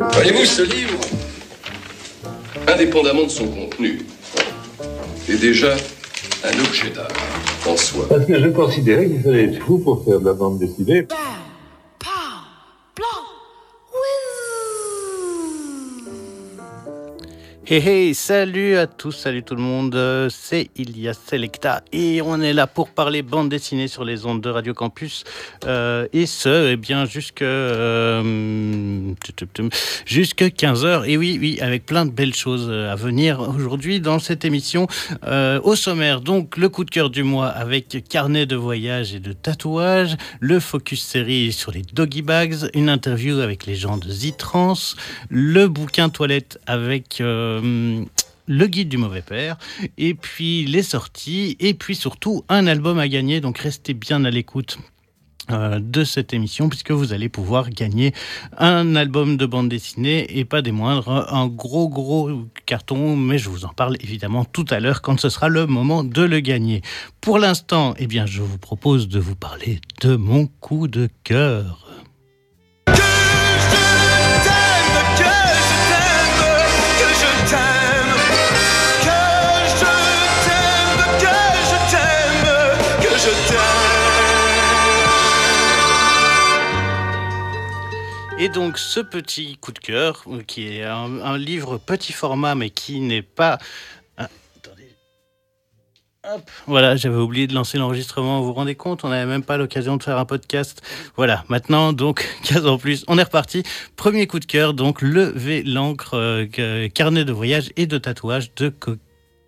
Voyez-vous, ce livre, indépendamment de son contenu, est déjà un objet d'art en soi. Parce que je considérais qu'il fallait être fou pour faire de la bande dessinée. Hey hey, salut à tous, salut tout le monde, c'est Ilias Selecta et on est là pour parler bande dessinée sur les ondes de Radio Campus euh, et ce, eh bien, jusque, euh, jusque 15h. Et oui, oui, avec plein de belles choses à venir aujourd'hui dans cette émission. Euh, au sommaire, donc, le coup de cœur du mois avec carnet de voyage et de tatouage, le focus série sur les doggy bags, une interview avec les gens de Z-Trans, le bouquin toilette avec... Euh, le guide du mauvais père, et puis les sorties, et puis surtout un album à gagner. Donc restez bien à l'écoute euh, de cette émission puisque vous allez pouvoir gagner un album de bande dessinée et pas des moindres, un gros gros carton, mais je vous en parle évidemment tout à l'heure quand ce sera le moment de le gagner. Pour l'instant, eh bien, je vous propose de vous parler de mon coup de cœur. Et donc ce petit coup de cœur, euh, qui est un, livre petit format, mais qui n'est pas... Ah, attendez. Hop, voilà, j'avais oublié de lancer l'enregistrement. Vous vous rendez compte, on n'avait même pas l'occasion de faire un podcast. Voilà, maintenant, donc, 15 ans plus, on est reparti. Premier coup de cœur, donc, lever l'encre, euh, carnet de voyage et de tatouage de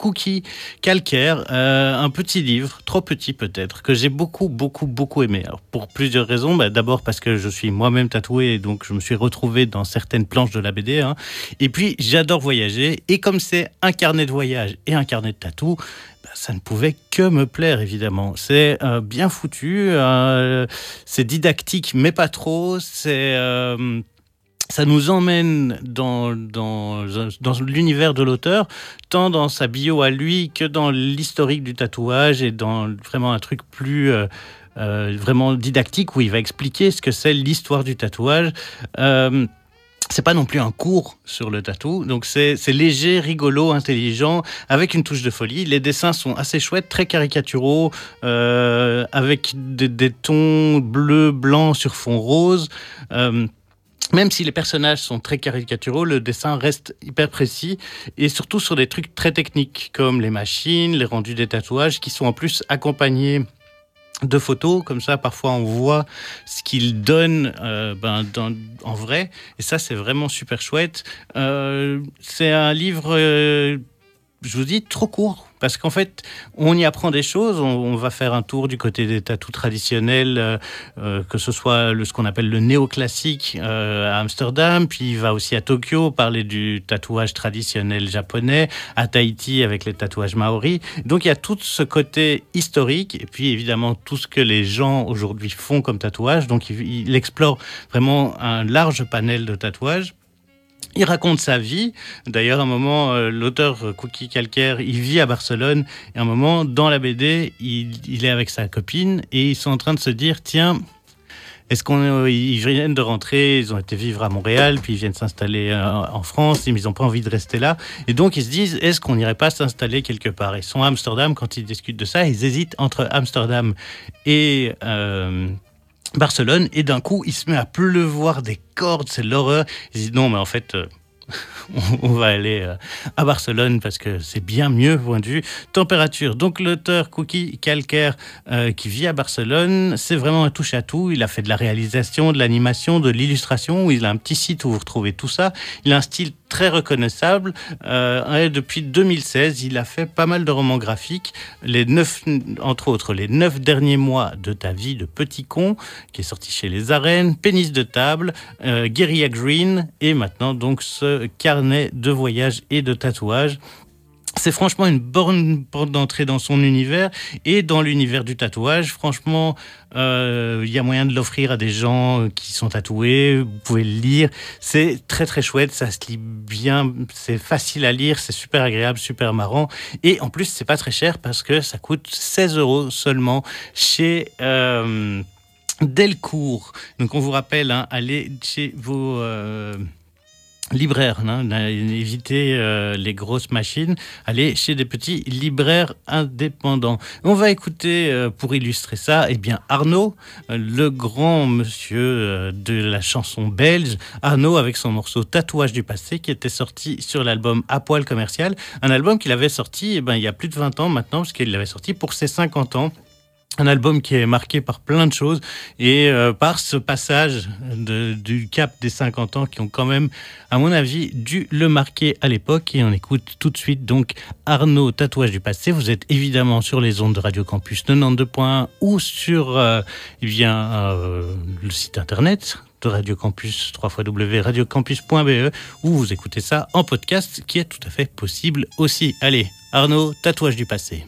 Cookie calcaire, euh, un petit livre, trop petit peut-être, que j'ai beaucoup, beaucoup, beaucoup aimé. Pour plusieurs raisons. Bah, D'abord parce que je suis moi-même tatoué, donc je me suis retrouvé dans certaines planches de la BD. Et puis, j'adore voyager. Et comme c'est un carnet de voyage et un carnet de tatou, bah, ça ne pouvait que me plaire, évidemment. C'est euh, bien foutu, euh, c'est didactique, mais pas trop. C'est ça nous emmène dans, dans, dans l'univers de l'auteur, tant dans sa bio à lui que dans l'historique du tatouage et dans vraiment un truc plus euh, euh, vraiment didactique où il va expliquer ce que c'est l'histoire du tatouage. Euh, c'est pas non plus un cours sur le tatou, donc c'est léger, rigolo, intelligent, avec une touche de folie. Les dessins sont assez chouettes, très caricaturaux, euh, avec des, des, tons bleu, blanc sur fond rose. Même si les personnages sont très caricaturaux, le dessin reste hyper précis et surtout sur des trucs très techniques comme les machines, les rendus des tatouages qui sont en plus accompagnés de photos, comme ça parfois on voit ce qu'il donne euh, ben, en vrai, et ça c'est vraiment super chouette. Euh, c'est un livre, euh, je vous dis, trop court parce qu'en fait, on y apprend des choses. On, va faire un tour du côté des tatous traditionnels, euh, euh, que ce soit le, ce qu'on appelle le néoclassique euh, à Amsterdam, puis il va aussi à Tokyo parler du tatouage traditionnel japonais, à Tahiti avec les tatouages maoris. Donc il y a tout ce côté historique, et puis évidemment tout ce que les gens aujourd'hui font comme tatouage. Donc il, il explore vraiment un large panel de tatouages. Il raconte sa vie. D'ailleurs, à un moment, euh, l'auteur euh, Cookie Calcaire, il vit à Barcelone. Et à un moment, dans la BD, il, est avec sa copine et ils sont en train de se dire tiens, est-ce qu'on euh, ils viennent de rentrer, ils ont été vivre à Montréal, puis ils viennent s'installer en France, ils n'ont pas envie de rester là. Et donc ils se disent, est-ce qu'on n'irait pas s'installer quelque part? Ils sont à Amsterdam quand ils discutent de ça, ils hésitent entre Amsterdam et Barcelone, et d'un coup, il se met à pleuvoir des cordes, c'est l'horreur. Il dit non, mais en fait, euh, on va aller euh, à Barcelone parce que c'est bien mieux vue température. Donc l'auteur Cookie Calcaire euh, qui vit à Barcelone, c'est vraiment un touche à tout. Il a fait de la réalisation, de l'animation, de l'illustration. Il a un petit site où vous retrouvez tout ça. Il a un style très reconnaissable. Euh, depuis 2016, il a fait pas mal de romans graphiques. Les neuf, entre autres, les neuf derniers mois de ta vie de petit con, qui est sorti chez Les Arènes, Pénis de table, euh, Guerilla Green, et maintenant donc ce de voyage et de tatouage c'est franchement une bonne porte d'entrée dans son univers et dans l'univers du tatouage. Franchement, euh, il y a moyen de l'offrir à des gens qui sont tatoués. Vous pouvez le lire. C'est très très chouette. Ça se lit bien. C'est facile à lire. C'est super agréable, super marrant. Et en plus, c'est pas très cher parce que ça coûte 16 euros seulement chez. Euh, Delcourt. Donc on vous rappelle, hein, allez chez vos, euh, libraire, hein, éviter euh, les grosses machines, aller chez des petits libraires indépendants. On va écouter euh, pour illustrer ça, eh bien Arnaud, euh, le grand monsieur de la chanson belge, Arnaud avec son morceau Tatouage du passé qui était sorti sur l'album À poil commercial, un album qu'il avait sorti eh ben, il y a plus de 20 ans maintenant, parce qu'il l'avait sorti pour ses 50 ans. Un album qui est marqué par plein de choses et euh, par ce passage du cap des 50 ans qui ont quand même, à mon avis, dû le marquer à l'époque. Et on écoute tout de suite donc Arnaud Tatouage du passé. Vous êtes évidemment sur les ondes de Radio Campus 92.1 ou sur euh, eh euh, le site internet de Radio Campus, www.radiocampus.be, où vous écoutez ça en podcast, qui est tout à fait possible aussi. Allez, Arnaud, tatouage du passé.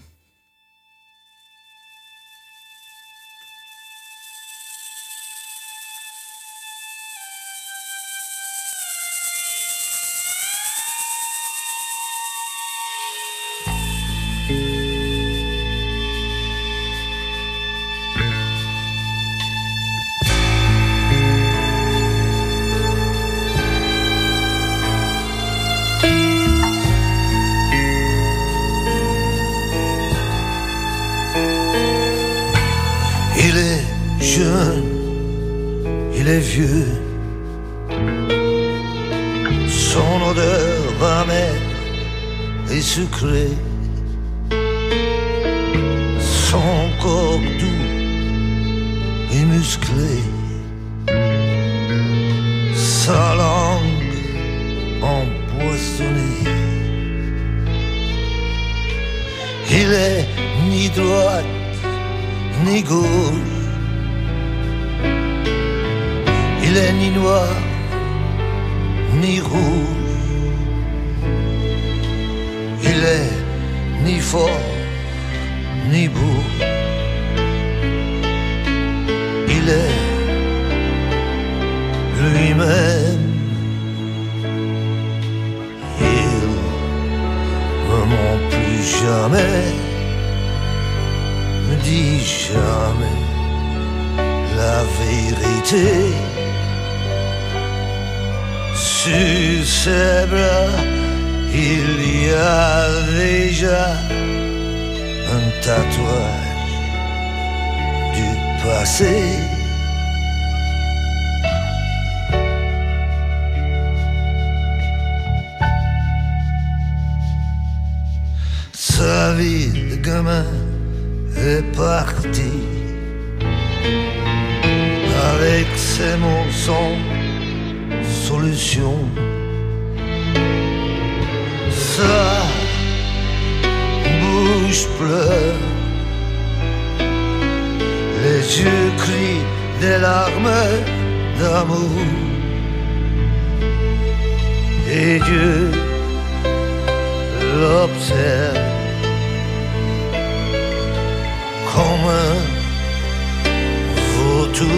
retour.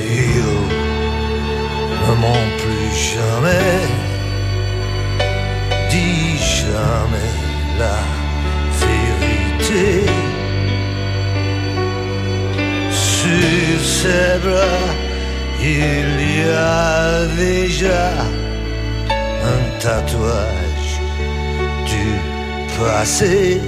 Et oh, maman, plus jamais, dis jamais la vérité. Sur ses bras, il y a déjà un tatouage du passé.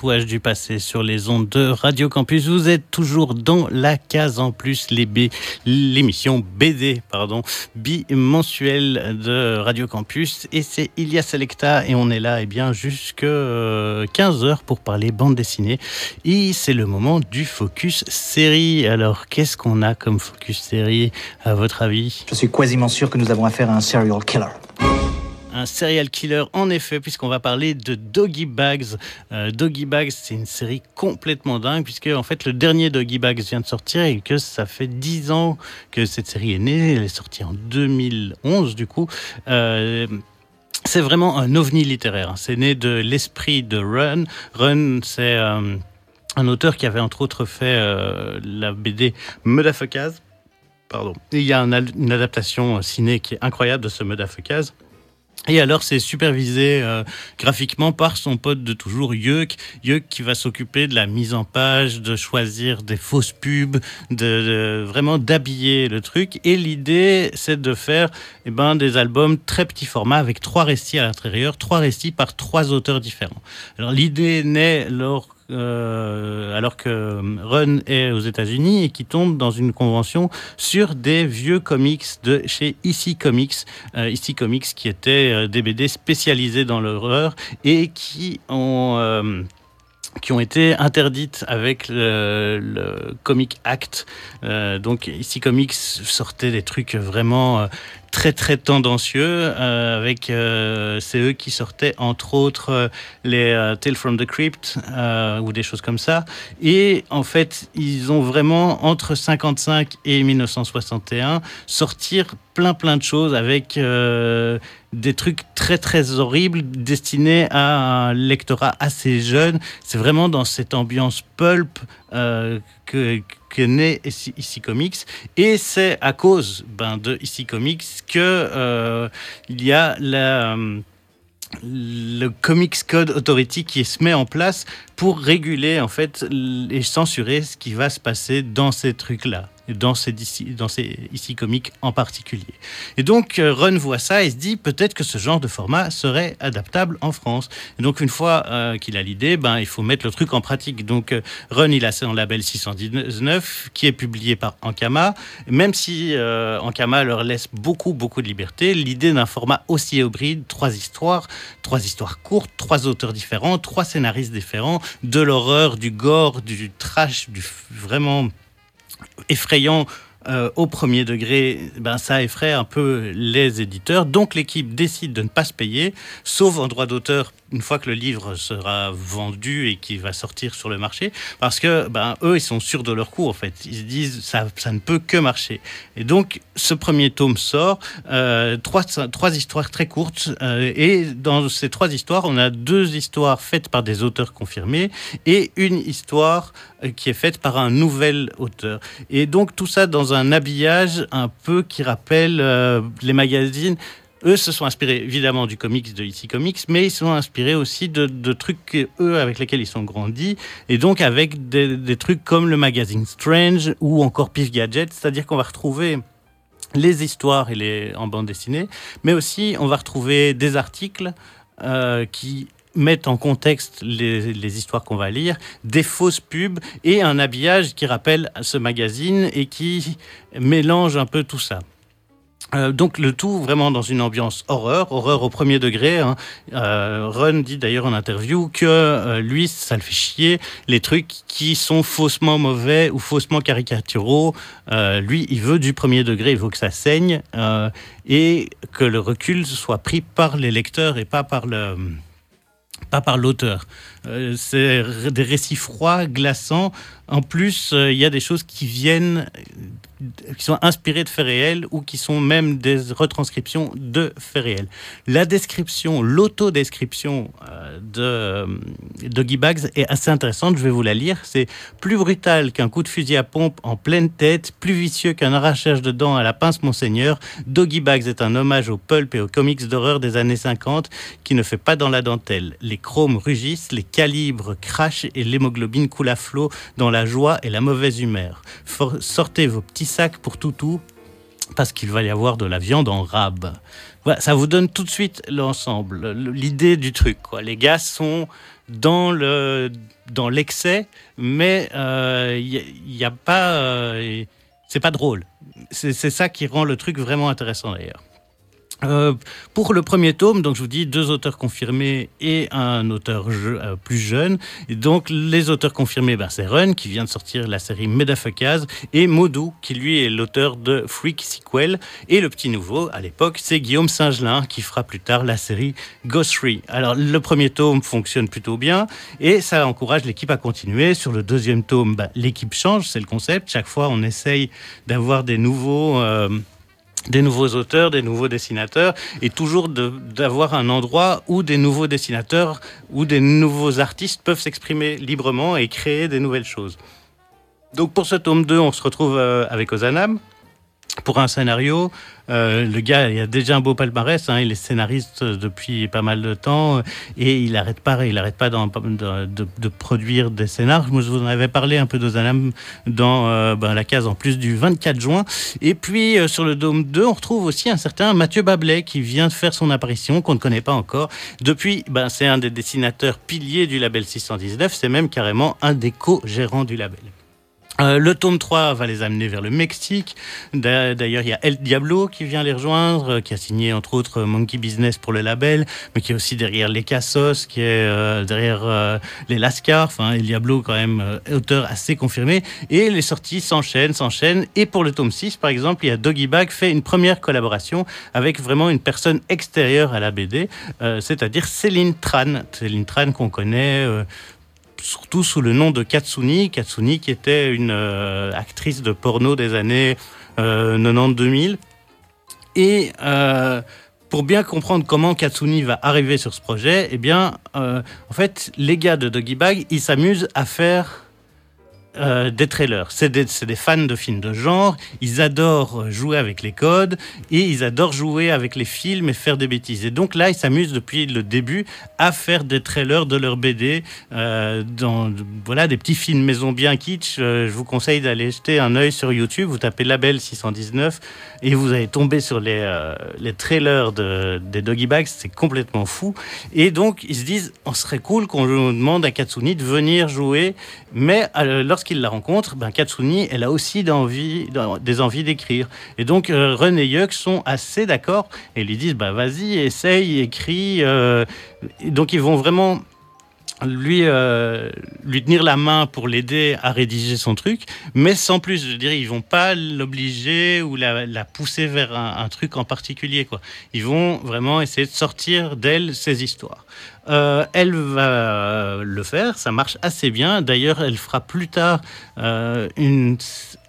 Du passé sur les ondes de Radio Campus. Vous êtes toujours dans la case en plus, l'émission BD, pardon, bimensuelle de Radio Campus. Et c'est Ilia Selecta et on est là, et eh bien, jusque 15 euh, pour parler bande dessinée. Et c'est le moment du focus série. Alors, qu'est-ce qu'on a comme focus série, à votre avis? Je suis quasiment sûr que nous avons affaire à un serial killer un serial killer en effet, puisqu'on va parler de Doggy Bags. Euh, Doggy Bags, c'est une série complètement dingue, puisque en fait le dernier Doggy Bags vient de sortir et que ça fait 10 ans que cette série est née. Elle est sortie en 2011 du coup. Euh, c'est vraiment un ovni littéraire. C'est né de l'esprit de Run. Run, c'est euh, un auteur qui avait entre autres fait la BD Mudafakaz. Pardon. il y a une adaptation ciné qui est incroyable de ce Mudafakaz. Et alors, c'est supervisé euh, graphiquement par son pote de toujours, Yuk. Yuk qui va s'occuper de la mise en page, de choisir des fausses pubs, de, vraiment d'habiller le truc. Et l'idée, c'est de faire eh ben, des albums très petits format avec trois récits à l'intérieur, trois récits par trois auteurs différents. Alors, l'idée naît lors euh, alors que Run est aux États-Unis et qui tombe dans une convention sur des vieux comics de chez EC Comics, euh, EC Comics qui étaient euh, des BD spécialisés dans l'horreur et qui ont euh, qui ont été interdites avec le, Comic Act. Euh, donc ici Comics sortait des trucs vraiment très très tendancieux euh, avec euh, c'est eux qui sortaient entre autres euh, les euh, Tales from the Crypt euh, ou des choses comme ça. Et en fait ils ont vraiment entre 55 et 1961 sortir plein plein de choses avec des trucs très très horribles destinés à un lectorat assez jeune. C'est vraiment dans cette ambiance pulp euh, que, naît ici, Comics. Et c'est à cause ben, de ici Comics que euh, il y a euh, le Comics Code Authority qui se met en place pour réguler en fait et censurer ce qui va se passer dans ces trucs là dans ces, dans ces ici comiques en particulier. Et donc euh, Run voit ça et se dit peut-être que ce genre de format serait adaptable en France. Et donc une fois euh, qu'il a l'idée, ben il faut mettre le truc en pratique. Donc euh, Run il a son label 619 qui est publié par Ankama. Même si Ankama leur laisse beaucoup beaucoup de liberté, l'idée d'un format aussi hybride, trois histoires, trois histoires courtes, trois auteurs différents, trois scénaristes différents, de l'horreur, du gore, du trash, du vraiment effrayant euh, au premier degré, ben, ça effraie un peu les éditeurs. Donc l'équipe décide de ne pas se payer, sauf en droit d'auteur une fois que le livre sera vendu et qu'il va sortir sur le marché, parce que ben, eux, ils sont sûrs de leur coup, en fait. Ils se disent ça, ne peut que marcher. Et donc, ce premier tome sort, euh, trois, trois histoires très courtes, euh, et dans ces trois histoires, on a deux histoires faites par des auteurs confirmés et une histoire euh, qui est faite par un nouvel auteur. Et donc, tout ça dans un habillage un peu qui rappelle les magazines eux se sont inspirés évidemment du comics de ici comics mais ils sont inspirés aussi de, trucs eux avec lesquels ils sont grandis et donc avec des, trucs comme le magazine strange ou encore pif gadget. C'est à dire qu'on va retrouver les histoires et les en bande dessinée mais aussi on va retrouver des articles euh, qui mettent en contexte les histoires qu'on va lire des fausses pubs et un habillage qui rappelle ce magazine et qui mélange un peu tout ça Euh, donc le tout vraiment dans une ambiance horreur horreur au premier degré hein. euh, run dit d'ailleurs en interview que euh, lui ça le fait chier les trucs qui sont faussement mauvais ou faussement caricaturaux lui il veut du premier degré il faut que ça saigne et que le recul soit pris par les lecteurs et pas par le pas par l'auteur euh, c'est des récits froids glaçants en plus euh, il euh, ya des choses qui viennent qui sont inspirés de faits réels ou qui sont même des retranscriptions de faits réels. La description, l'autodescription euh, de, euh, Guy Bags est assez intéressante, je vais vous la lire. C'est plus brutal qu'un coup de fusil à pompe en pleine tête, plus vicieux qu'un arrachage de dents à la pince Monseigneur. Doggy Bags est un hommage au pulp et aux comics d'horreur des années 50 qui ne fait pas dans la dentelle. Les chromes rugissent, les calibres crachent et l'hémoglobine coule à flot dans la joie et la mauvaise humeur. Sortez vos petits sac pour toutou parce qu'il va y avoir de la viande en rab. Ça vous donne tout de suite l'ensemble, l'idée du truc. Les gars sont dans le dans l'excès, mais il euh, n'y a, pas, euh, c'est pas drôle. C'est ça qui rend le truc vraiment intéressant d'ailleurs. Euh, pour le premier tome, donc je vous dis deux auteurs confirmés et un auteur euh, plus jeune. Donc les auteurs confirmés, ben, c'est Run qui vient de sortir la série Medafuckaz et Modou qui lui est l'auteur de Freak Sequel. Et le petit nouveau à l'époque, c'est Guillaume Singelin qui fera plus tard la série Ghost Free. Alors le premier tome fonctionne plutôt bien et ça encourage l'équipe à continuer. Sur le deuxième tome, ben, l'équipe change, c'est le concept. Chaque fois, on essaye d'avoir des nouveaux euh, des nouveaux auteurs, des nouveaux dessinateurs, et toujours d'avoir un endroit où des nouveaux dessinateurs ou des nouveaux artistes peuvent s'exprimer librement et créer des nouvelles choses. Donc pour ce tome 2, on se retrouve euh, avec Ozanam pour un scénario euh, le gars, il a déjà un beau palmarès. Hein, il est scénariste depuis pas mal de temps et il n'arrête pas, il arrête pas de, produire des scénars. Je vous en avais parlé un peu d'Ozanam dans euh, ben, la case en plus du 24 juin. Et puis euh, sur le Dôme 2, on retrouve aussi un certain Mathieu Bablet qui vient de faire son apparition, qu'on ne connaît pas encore. Depuis, ben, c'est un des dessinateurs piliers du label 619. C'est même carrément un des co-gérants du label. Euh, le tome 3 va les amener vers le Mexique. D'ailleurs, il y a El Diablo qui vient les rejoindre, euh, qui a signé entre autres Monkey Business pour le label, mais qui est aussi derrière Les Cassos, qui est euh, derrière les Lascar. Enfin, El Diablo, quand même, auteur assez confirmé. Et les sorties s'enchaînent, s'enchaînent. Et pour le tome 6, par exemple, il y a Doggy Bag fait une première collaboration avec vraiment une personne extérieure à la BD, c'est-à-dire Céline Tran. Céline Tran qu'on connaît surtout sous le nom de Katsuni. Katsuni qui était une euh, actrice de porno des années 90-2000. Euh, Et euh, pour bien comprendre comment Katsuni va arriver sur ce projet, eh bien, en fait, les gars de Doggy Bag, ils s'amusent à faire euh, des trailers. C'est des, des, fans de films de genre. Ils adorent jouer avec les codes et ils adorent jouer avec les films et faire des bêtises. Et donc là, ils s'amusent depuis le début à faire des trailers de leur BD euh, dans voilà des petits films maison bien kitsch. Euh, je vous conseille d'aller jeter un œil sur YouTube. Vous tapez Label 619 et vous allez tomber sur les, les trailers de, des Doggy Bags. C'est complètement fou. Et donc ils se disent, on serait cool qu'on demande à Katsuni de venir jouer, mais lorsqu'il la rencontre, ben, Katsuni, elle a aussi des envies d'écrire. Et donc, euh, René Yuck sont assez d'accord et lui disent bah, vas-y, essaye, écris. Euh. donc, ils vont vraiment lui, euh, lui tenir la main pour l'aider à rédiger son truc, mais sans plus. Je dirais, ils vont pas l'obliger ou la, pousser vers un, un, truc en particulier. Quoi. Ils vont vraiment essayer de sortir d'elle ses histoires. Euh, elle va le faire, ça marche assez bien. D'ailleurs, elle fera plus tard euh, une,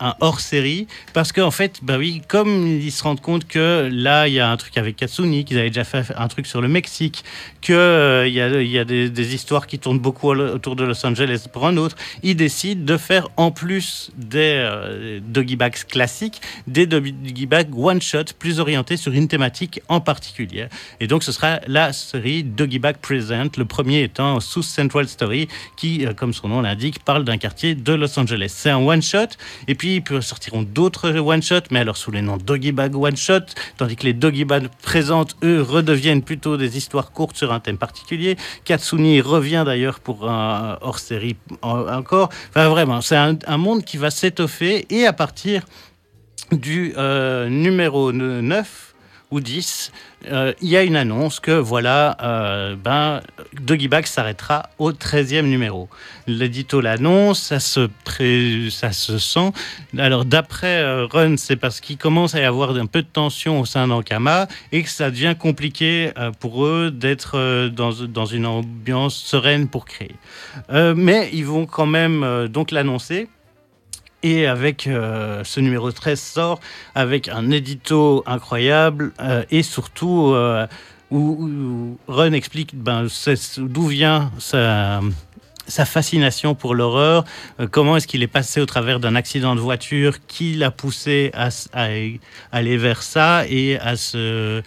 un hors-série parce qu'en fait, bah oui, comme ils se rendent compte que là, il y a un truc avec Katsuni, qu'ils avaient déjà fait un truc sur le Mexique, qu'il euh, y a, des, des, histoires qui tournent beaucoup autour de Los Angeles pour un autre, ils décident de faire en plus des euh, doggy bags classiques, des doggy bags one-shot plus orientés sur une thématique en particulier. Et donc, ce sera la série Doggy Bag Le premier étant Sous Central Story, qui, euh, comme son nom l'indique, parle d'un quartier de Los Angeles. C'est un one-shot, et puis ils sortiront d'autres one-shots, mais alors sous les noms Doggy Bag One-Shot, tandis que les Doggy Bag présentes, eux, redeviennent plutôt des histoires courtes sur un thème particulier. Katsuni revient d'ailleurs pour un hors-série encore. Enfin, vraiment, c'est un, un monde qui va s'étoffer, et à partir du euh, numéro 9, ou 10, euh, il y a une annonce que voilà, euh, ben, Doggy Bag s'arrêtera au 13e numéro. L'édito l'annonce, ça se, ça se sent. Alors d'après euh, Run, c'est parce qu'il commence à y avoir un peu de tension au sein d'Ankama et que ça devient compliqué euh, pour eux d'être dans, dans, une ambiance sereine pour créer. mais ils vont quand même donc l'annoncer. Et avec euh, ce numéro 13 sort avec un édito incroyable euh, et surtout euh, où, où, Run explique ben, d'où vient sa, fascination pour l'horreur, comment est-ce qu'il est passé au travers d'un accident de voiture qui l'a poussé à, aller vers ça et à se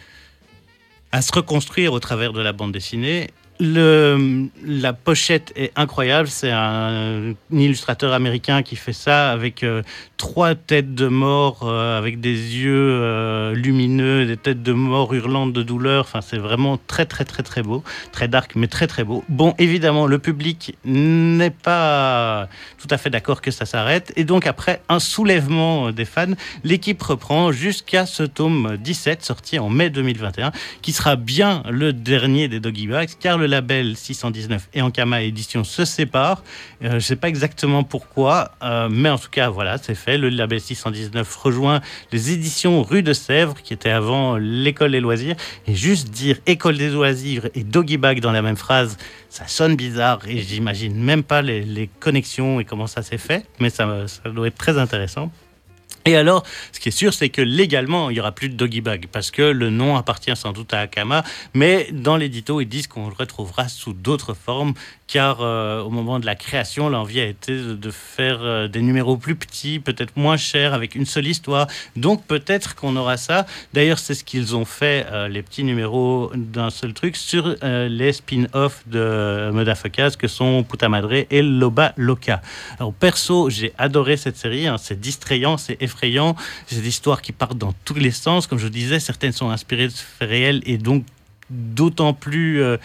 reconstruire au travers de la bande dessinée. Le, la pochette est incroyable. C'est un, un, illustrateur américain qui fait ça avec euh, trois têtes de mort euh, avec des yeux euh, lumineux, des têtes de mort hurlantes de douleur. Enfin, c'est vraiment très, très, très, très beau. Très dark, mais très, très beau. Bon, évidemment, le public n'est pas tout à fait d'accord que ça s'arrête. Et donc, après un soulèvement des fans, l'équipe reprend jusqu'à ce tome 17, sorti en mai 2021, qui sera bien le dernier des Doggy Bags, car le label 619 et Ankama Édition se séparent. Euh, je ne sais pas exactement pourquoi, mais en tout cas, voilà, c'est fait. Le label 619 rejoint les éditions Rue de Sèvres, qui était avant l'école des loisirs. Et juste dire école des loisirs et Doggy Bag dans la même phrase, ça sonne bizarre et j'imagine même pas les, connexions et comment ça s'est fait, mais ça doit être très intéressant. Et alors, ce qui est sûr, c'est que légalement, il y aura plus de Doggy Bag parce que le nom appartient sans doute à Akama, mais dans l'édito, ils disent qu'on le retrouvera sous d'autres formes car euh, au moment de la création, l'envie a été de faire euh, des numéros plus petits, peut-être moins chers, avec une seule histoire. Donc peut-être qu'on aura ça. D'ailleurs, c'est ce qu'ils ont fait, euh, les petits numéros d'un seul truc, sur les spin-offs de Motherfuckers, que sont Puta Madre et Loba Loca. Alors perso, j'ai adoré cette série. Hein. C'est distrayant, c'est effrayant. C'est des histoires qui partent dans tous les sens. Comme je disais, certaines sont inspirées de faits réels et donc d'autant plus euh,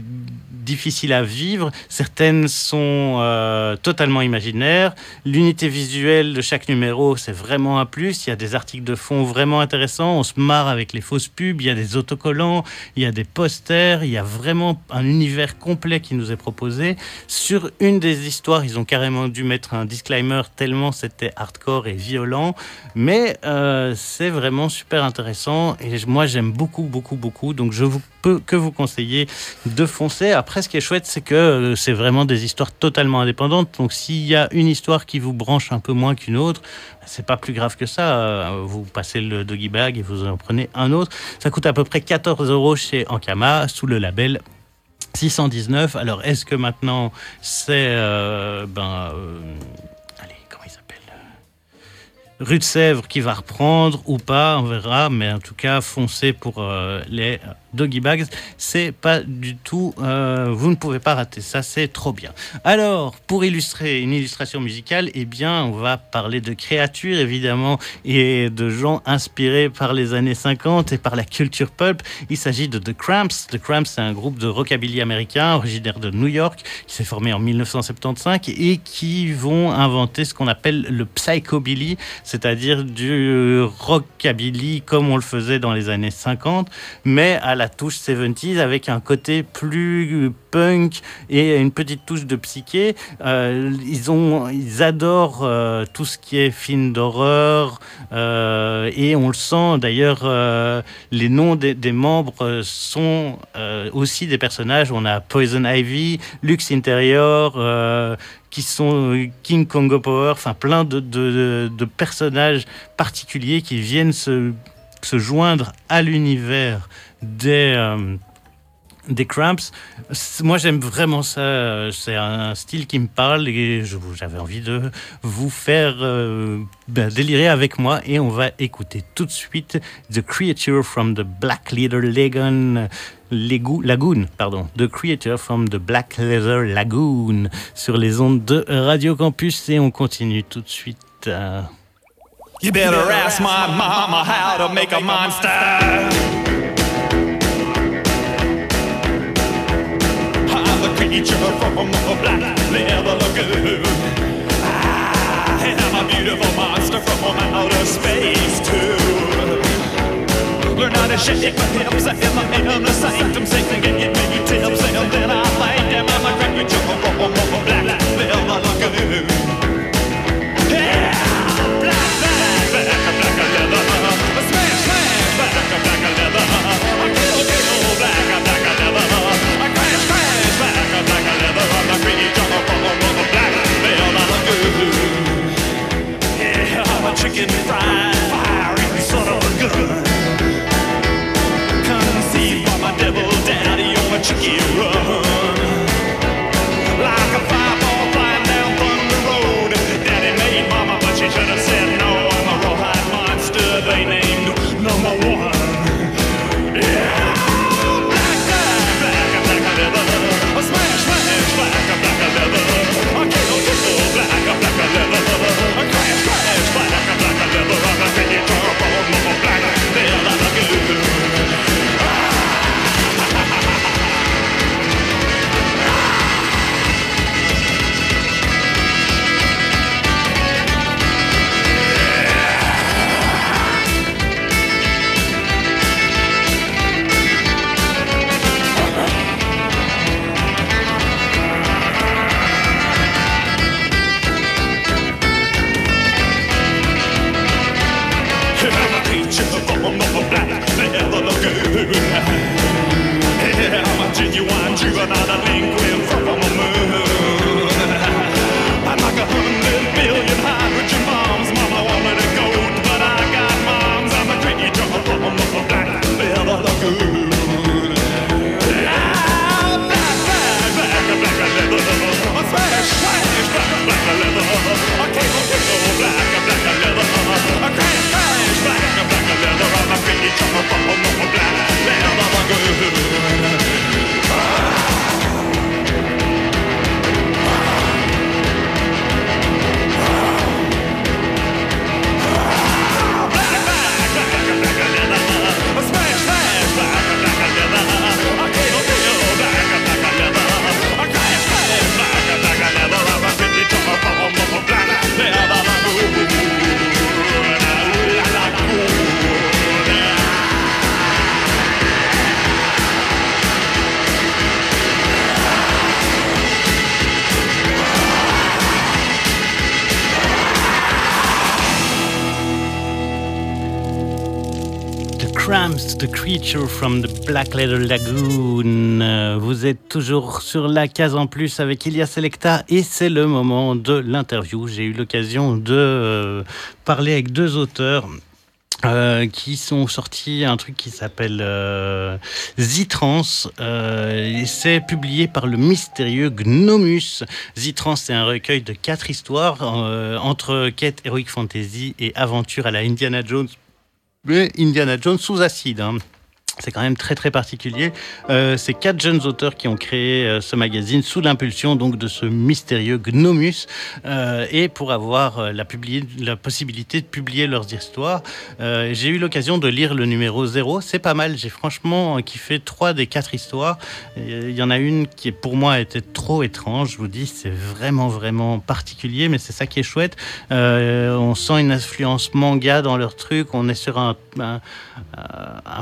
difficiles à vivre. Certaines sont euh, totalement imaginaires. L'unité visuelle de chaque numéro, c'est vraiment un plus. Il y a des articles de fond vraiment intéressants. On se marre avec les fausses pubs. Il y a des autocollants. Il y a des posters. Il y a vraiment un univers complet qui nous est proposé. Sur une des histoires, ils ont carrément dû mettre un disclaimer tellement c'était hardcore et violent. Mais euh, c'est vraiment super intéressant. Et moi, j'aime beaucoup, beaucoup, beaucoup. Donc, je vous que vous conseiller de foncer. Après, ce qui est chouette, c'est que euh, c'est vraiment des histoires totalement indépendantes. Donc, s'il y a une histoire qui vous branche un peu moins qu'une autre, c'est pas plus grave que ça. Euh, vous passez le doggy bag et vous en prenez un autre. Ça coûte à peu près 14 euros chez Ankama sous le label 619. Alors, est-ce que maintenant c'est euh, ben, euh, Rue de Sèvres qui va reprendre ou pas, on verra, mais en tout cas, foncez pour les Doggy Bags, c'est pas du tout, euh, vous ne pouvez pas rater ça, c'est trop bien. Alors, pour illustrer une illustration musicale, eh bien, on va parler de créatures évidemment et de gens inspirés par les années 50 et par la culture pulp. Il s'agit de The Cramps. The Cramps, c'est un groupe de rockabilly américain originaire de New York qui s'est formé en 1975 et qui vont inventer ce qu'on appelle le psychobilly, c'est-à-dire du rockabilly comme on le faisait dans les années 50, mais à la la touche 70s avec un côté plus punk et une petite touche de psyché. Euh, ils, ont, ils adorent euh, tout ce qui est film d'horreur euh, et on le sent d'ailleurs, les noms des, membres sont aussi des personnages. On a Poison Ivy, Lux Interior, qui sont King Congo Power, enfin plein de, personnages particuliers qui viennent se joindre à l'univers des, euh, des Cramps. Moi, j'aime vraiment ça. C'est un style qui me parle et j'avais envie de vous faire euh, ben, délirer avec moi. Et on va écouter tout de suite The Creature from the Black Leather Lagoon. Lagoon, pardon, The Creature from the Black Leather Lagoon sur les ondes de Radio Campus et on continue tout de suite. Euh... You better ask my mama how to make a monster. Creature from a black leather lagoon. Ah, I am a beautiful monster from outer space too. Learn how to shake my hips in the, in the sanctum, sing and get me tips, and then I like them. I'm a creature from a black leather chicken fried, Creature from the Black Leather Lagoon. Vous êtes toujours sur la case en plus avec Ilia Selecta et c'est le moment de l'interview. J'ai eu l'occasion de euh, parler avec deux auteurs. Euh, qui sont sortis un truc qui s'appelle euh, Zitrans. Euh, c'est publié par le mystérieux Gnomus. Zitrans, c'est un recueil de quatre histoires entre quête Heroic Fantasy et aventure à la Indiana Jones mais Indiana Jones sous acide. Hein. C'est quand même très très particulier. Euh, c'est quatre jeunes auteurs qui ont créé euh, ce magazine sous l'impulsion donc de ce mystérieux Gnomus euh, et pour avoir euh, la, possibilité de publier leurs histoires. J'ai eu l'occasion de lire le numéro 0. C'est pas mal. J'ai franchement kiffé trois des quatre histoires. Il y en a une qui pour moi était trop étrange. Je vous dis, c'est vraiment vraiment particulier, mais c'est ça qui est chouette. On sent une influence manga dans leur truc. On est sur un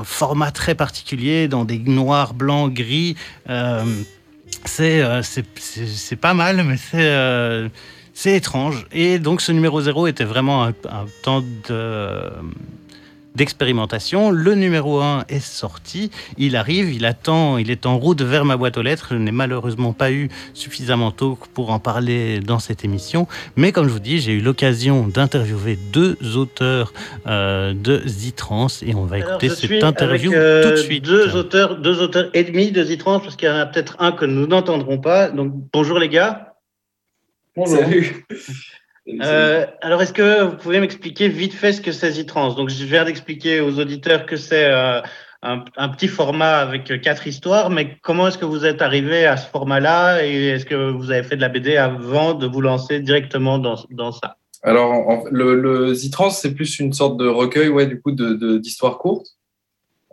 format très particulier, dans des noirs, blancs, gris. Euh, c'est euh, c'est pas mal, mais c'est euh, c'est étrange. Et donc ce numéro 0 était vraiment un temps de d'expérimentation. Le numéro 1 est sorti, il arrive, il attend, il est en route vers ma boîte aux lettres. Je n'ai malheureusement pas eu suffisamment tôt pour en parler dans cette émission, mais comme je vous dis, j'ai eu l'occasion d'interviewer deux auteurs euh, de Zitrans et on va écouter Alors, cette interview avec, euh, tout de suite. Deux auteurs, deux auteurs et demi de Zitrans, parce qu'il y en a peut-être un que nous n'entendrons pas. Donc bonjour les gars. Salut. Euh, alors, est-ce que vous pouvez m'expliquer vite fait ce que c'est Zitrans Donc, je viens d'expliquer aux auditeurs que c'est euh, un, un petit format avec quatre histoires, mais comment est-ce que vous êtes arrivé à ce format-là et est-ce que vous avez fait de la BD avant de vous lancer directement dans, dans ça? Alors, en- le, le Zitrans, c'est plus une sorte de recueil, ouais, du coup, de, de- d'histoires courtes,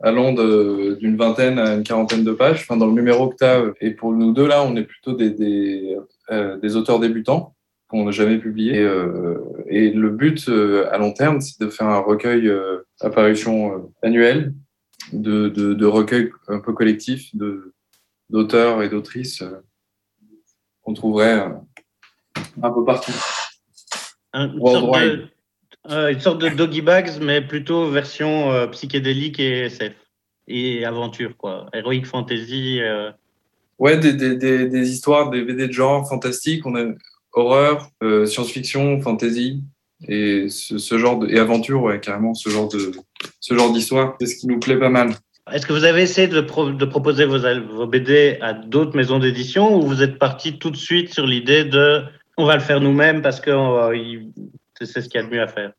allant d'une vingtaine à une quarantaine de pages. Enfin, dans le numéro que tu as, et pour nous deux, là, on est plutôt des, des, euh, des auteurs débutants qu'on n'a jamais publié. Et, euh, et le but euh, à long terme, c'est de faire un recueil euh, à parution euh, annuelle, de, de, de recueils un peu collectifs de, d'auteurs et d'autrices euh, qu'on trouverait euh, un peu partout. Un- une, sorte de, Wide. euh, une sorte de doggy bags, mais plutôt version euh, psychédélique et SF et aventure, quoi. Heroic fantasy. euh, Ouais, des, des, des, des histoires, des BD de genre fantastiques, on a horreur, euh, science-fiction, fantasy et ce, ce genre de et aventure, ouais, carrément ce genre de ce genre d'histoire, c'est ce qui nous plaît pas mal. Est-ce que vous avez essayé de, pro- de proposer vos, BD à d'autres maisons d'édition ou vous êtes parti tout de suite sur l'idée de on va le faire nous-mêmes parce que c'est ce qu'il y a de mieux à faire?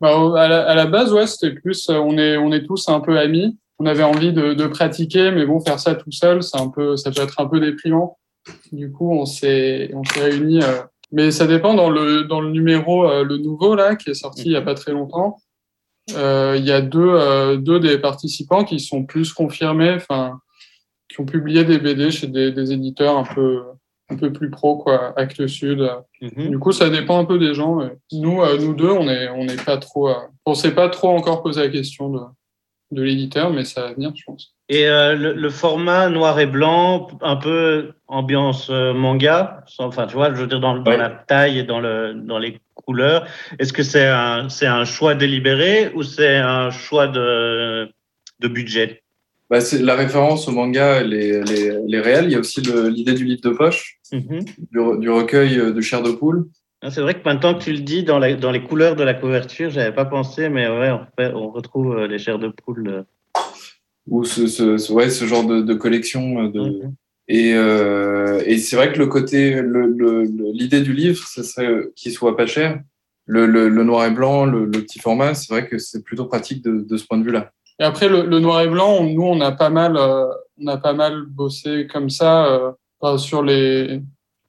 Bah, à, la, à la base, ouais, c'était plus, euh, on est, on est tous un peu amis. On avait envie de, de pratiquer, mais bon, faire ça tout seul, c'est un peu, ça peut être un peu déprimant. Du coup, on s'est, on s'est réunis. euh, mais ça dépend dans le, dans le numéro, euh, le nouveau là, qui est sorti il y a pas très longtemps. Euh, Il y a deux, deux des participants qui sont plus confirmés, enfin, qui ont publié des BD chez des, des éditeurs un peu, un peu plus pro, quoi, Actes Sud. Mhm. du coup, ça dépend un peu des gens. Nous, euh, nous deux, on est, on n'est pas trop, euh, on s'est pas trop encore posé la question de, de l'éditeur, mais ça va venir, je pense. Et euh, le, le format noir et blanc, un peu ambiance euh, manga, enfin tu vois, je veux dire dans, dans Ouais. la taille et dans, le, dans les couleurs. Est-ce que c'est un, c'est un choix délibéré ou c'est un choix de, de budget? Bah, c'est la référence au manga, elle est, elle est, elle est réelle. Il y a aussi le- l'idée du livre de poche, Mhm. du, re- du recueil euh, de chair de poule. Ah, C'est vrai que maintenant que tu le dis, dans, la, dans les couleurs de la couverture, j'avais pas pensé, mais ouais, on, fait- on retrouve les chairs de poule. Ou ce, ce, ce- ouais, ce genre de, de collection euh, de, Mhm. Et, euh, et c'est vrai que le côté, le- le- le- l'idée du livre, ce serait euh, qu'il soit pas cher. Le, le, le noir et blanc, le, le petit format, c'est vrai que c'est plutôt pratique de, de ce point de vue-là. Et après, le, le noir et blanc, on- nous, on a pas mal, euh, on a pas mal bossé comme ça euh, enfin, sur les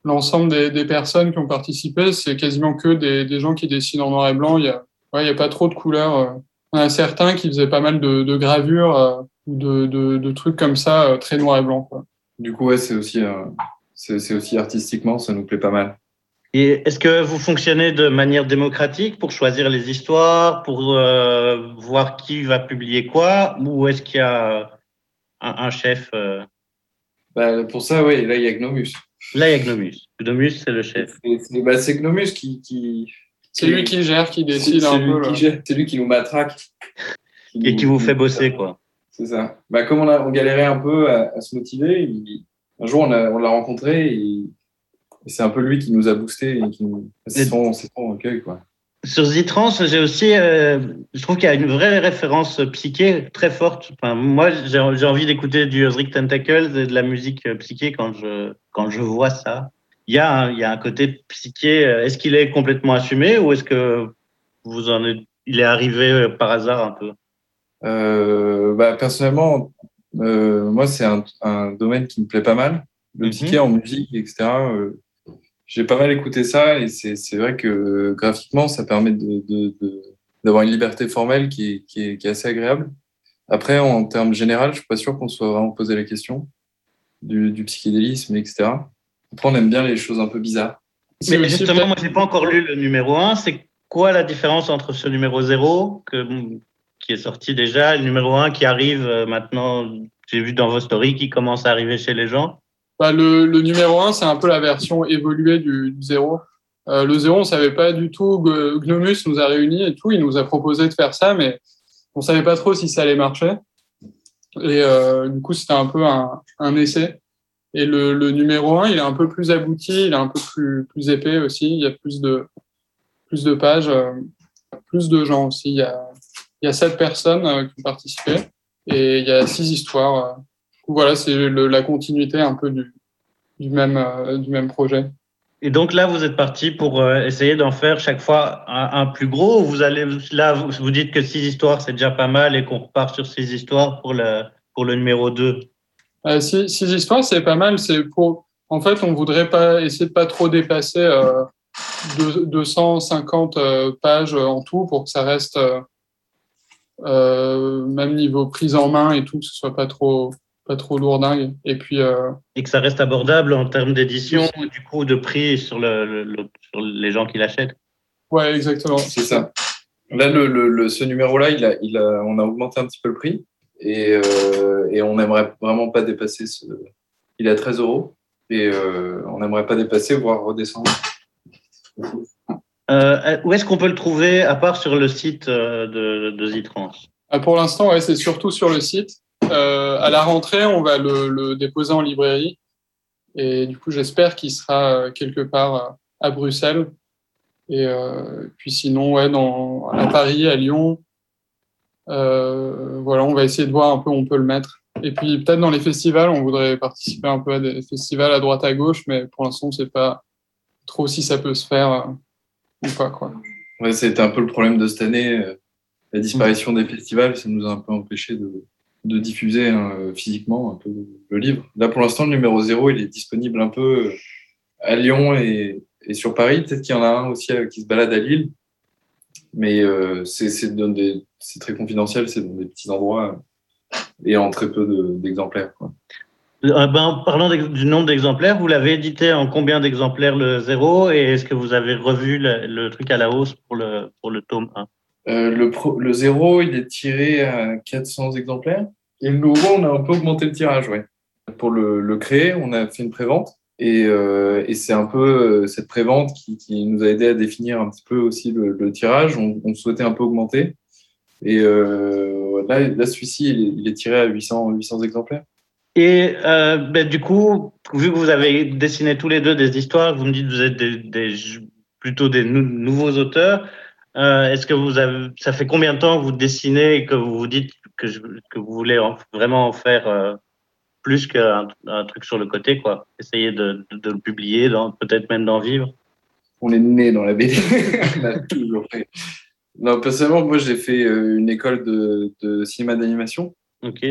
l'ensemble des, des personnes qui ont participé. C'est quasiment que des, des gens qui dessinent en noir et blanc. Il y a, ouais, il y a pas trop de couleurs. euh. On a certains qui faisaient pas mal de, de gravures euh, ou de, de, de trucs comme ça, euh, très noir et blanc. Quoi. Du coup, ouais, c'est aussi, euh, c'est aussi artistiquement, ça nous plaît pas mal. Et est-ce que vous fonctionnez de manière démocratique pour choisir les histoires, pour euh, voir qui va publier quoi, ou est-ce qu'il y a un, un chef euh, Bah, pour ça, oui, là, il y a Gnomus. Là, il y a Gnomus. Gnomus, c'est le chef. C'est c'est- bah, Gnomus qui. qui C'est lui qui gère, qui décide c'est un lui peu. qui là. gère, c'est lui qui nous matraque. Et qui vous fait bosser, quoi. C'est ça. Bah, comme on, a, on galérait un peu à, à se motiver, il- un jour on l'a on l'a rencontré et, et c'est un peu lui qui nous a boosté et qui nous. C'est son, son recueil, quoi. Sur Zitrans, j'ai aussi, euh, je trouve qu'il y a une vraie référence psyché très forte. Enfin, moi, j'ai envie d'écouter du Ozric Tentacles et de la musique euh, psyché quand je, quand je vois ça. Il y a un, il y a un côté psyché. euh, Est-ce qu'il est complètement assumé ou est-ce que vous en êtes, il est arrivé par hasard un peu? Bah, personnellement, euh, moi, c'est un, un domaine qui me plaît pas mal. Le Mhm. psyché en musique, etc. euh, j'ai pas mal écouté ça et c'est c'est vrai que euh, graphiquement, ça permet de- de- de- d'avoir une liberté formelle qui est, qui, est, qui est assez agréable. Après, en termes général, je suis pas sûr qu'on soit vraiment posé la question du, du psychédélisme, etc. Après, on aime bien les choses un peu bizarres. Mais justement, moi, j'ai pas encore lu le numéro 1. C'est quoi la différence entre ce numéro 0 que, qui est sorti déjà le numéro 1 qui arrive euh, maintenant J'ai vu dans vos stories qui commence à arriver chez les gens. Bah, le, le numéro 1, c'est un peu la version évoluée du, du 0. Euh, le 0, on savait pas du tout. Gnomus nous a réunis et tout. Il nous a proposé de faire ça, mais on savait pas trop si ça allait marcher. Et euh, du coup, c'était un peu un, un essai. Et le, le numéro 1, il est un peu plus abouti, il est un peu plus, plus épais aussi. Il y a plus de, plus de pages, plus de gens aussi. Il y a, il y a sept personnes euh, qui ont participé et il y a six histoires. euh. Voilà, c'est la continuité un peu du, du, même, euh, du même projet. Et donc là, vous êtes parti pour essayer d'en faire chaque fois un, un plus gros. Ou vous allez là, vous, vous dites que six histoires, c'est déjà pas mal et qu'on repart sur six histoires pour le pour le numéro 2. Euh, six, six histoires, c'est pas mal. C'est pour, en fait, on voudrait pas essayer de pas trop dépasser euh, deux- 250 euh, pages en tout pour que ça reste euh, même niveau prise en main et tout, que ce soit pas trop pas trop lourdingue. Et puis euh, Et que ça reste abordable en termes d'édition, du coup de prix sur, le, le- le- sur les gens qui l'achètent. ouais, exactement. C'est ça. Là, le, le, le- ce numéro-là, il a, il a, on a augmenté un petit peu le prix et, euh, et on n'aimerait vraiment pas dépasser ce. Il est à 13 euros et euh, on n'aimerait pas dépasser, voire redescendre. Euh, où est-ce qu'on peut le trouver à part sur le site euh, de, de Zitrans pour l'instant, ouais, c'est surtout sur le site. Euh, à la rentrée, on va le, déposer en librairie. Et du coup, j'espère qu'il sera euh, quelque part euh, à Bruxelles. Et euh, puis sinon, ouais, dans, à Paris, à Lyon. Euh, voilà, on va essayer de voir un peu où on peut le mettre. Et puis peut-être dans les festivals, on voudrait participer un peu à des festivals à droite à gauche, mais pour l'instant, on ne sait pas trop si ça peut se faire euh, c'était un peu le problème de cette année. euh, La disparition des festivals, ça nous a un peu empêché de, diffuser hein, euh, physiquement un peu le livre. Là, pour l'instant, le numéro 0, il est disponible un peu euh, à Lyon et, sur Paris. Peut-être qu'il y en a un aussi qui se balade à Lille. Mais c'est très confidentiel, c'est dans des petits endroits et en très peu de- d'exemplaires. Euh, ben, en parlant du nombre d'exemplaires, vous l'avez édité en combien d'exemplaires le zéro et est-ce que vous avez revu le, truc à la hausse pour le, pour le tome 1 Euh, le, pro- 0, il est tiré à 400 exemplaires. Et le nouveau, on a un peu augmenté le tirage, ouais. Pour le, créer, on a fait une prévente. Et, euh, et c'est un peu cette prévente qui, qui nous a aidé à définir un petit peu aussi le, tirage. On, souhaitait un peu augmenter. Et là, celui-ci, il, est- tiré à 800, 800 exemplaires. Et euh, ben, du coup, vu que vous avez dessiné tous les deux des histoires, vous me dites que vous êtes des, des- plutôt des nou- nouveaux auteurs. Euh, Est-ce que vous avez, ça fait combien de temps que vous dessinez et que vous vous dites que, je- que vous voulez en- vraiment en faire euh, plus qu'un un truc sur le côté, quoi? Essayer de, de, de le publier, peut-être même d'en vivre? On est né dans la BD. on a toujours fait. Non, personnellement, moi, j'ai fait une école de, de cinéma d'animation. Ok.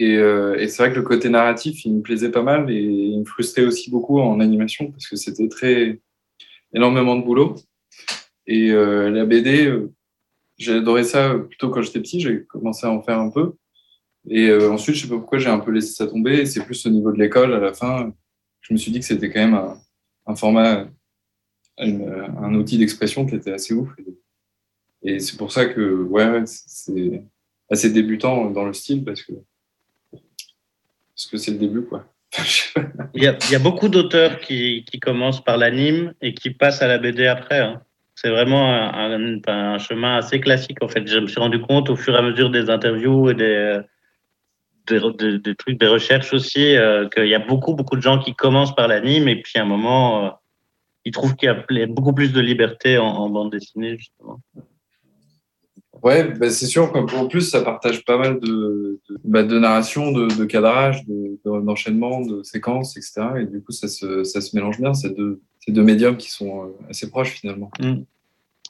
Et, euh, et c'est vrai que le côté narratif, il me plaisait pas mal et il me frustrait aussi beaucoup en animation parce que c'était très énormément de boulot. Et euh, la BD, euh, j'ai adoré ça plutôt quand j'étais petit, j'ai commencé à en faire un peu. Et euh, ensuite, je sais pas pourquoi j'ai un peu laissé ça tomber. C'est plus au niveau de l'école, à la fin, je me suis dit que c'était quand même un, format, un outil d'expression qui était assez ouf. Et, et c'est pour ça que, ouais, c'est assez débutant dans le style parce que parce que c'est le début, quoi. Il y a, beaucoup d'auteurs qui, commencent par l'anime et qui passent à la BD après. hein. C'est vraiment un, chemin assez classique, en fait. Je me suis rendu compte au fur et à mesure des interviews et des, trucs, des recherches aussi, euh, qu'il y a beaucoup, beaucoup de gens qui commencent par l'anime et puis à un moment, euh, ils trouvent qu'il y a beaucoup plus de liberté en, en bande dessinée, justement. Ouais, bah, c'est sûr qu'en plus, ça partage pas mal de, de, bah, de narration, de, de cadrage, de- de- d'enchaînement, de, séquences, etc. Et du coup, ça se, ça se mélange bien, ces deux, ces deux médiums qui sont euh, assez proches finalement.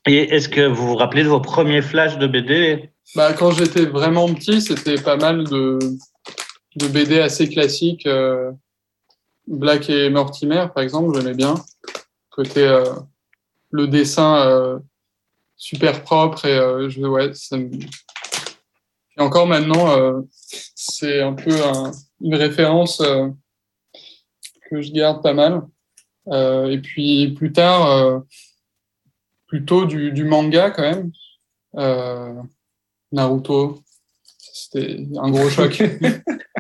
Et est-ce que vous vous rappelez de vos premiers flashs de BD Bah, quand j'étais vraiment petit, c'était pas mal de, de BD assez classiques. euh, Black et Mortimer, par exemple, j'aimais bien. Côté euh, le dessin euh, super propre et euh, je, ouais, ça me- Et encore maintenant, euh, c'est un peu un- une référence euh, que je garde pas mal. Et puis plus tard, plutôt du, du manga quand même. Euh, Naruto, c'était un gros choc.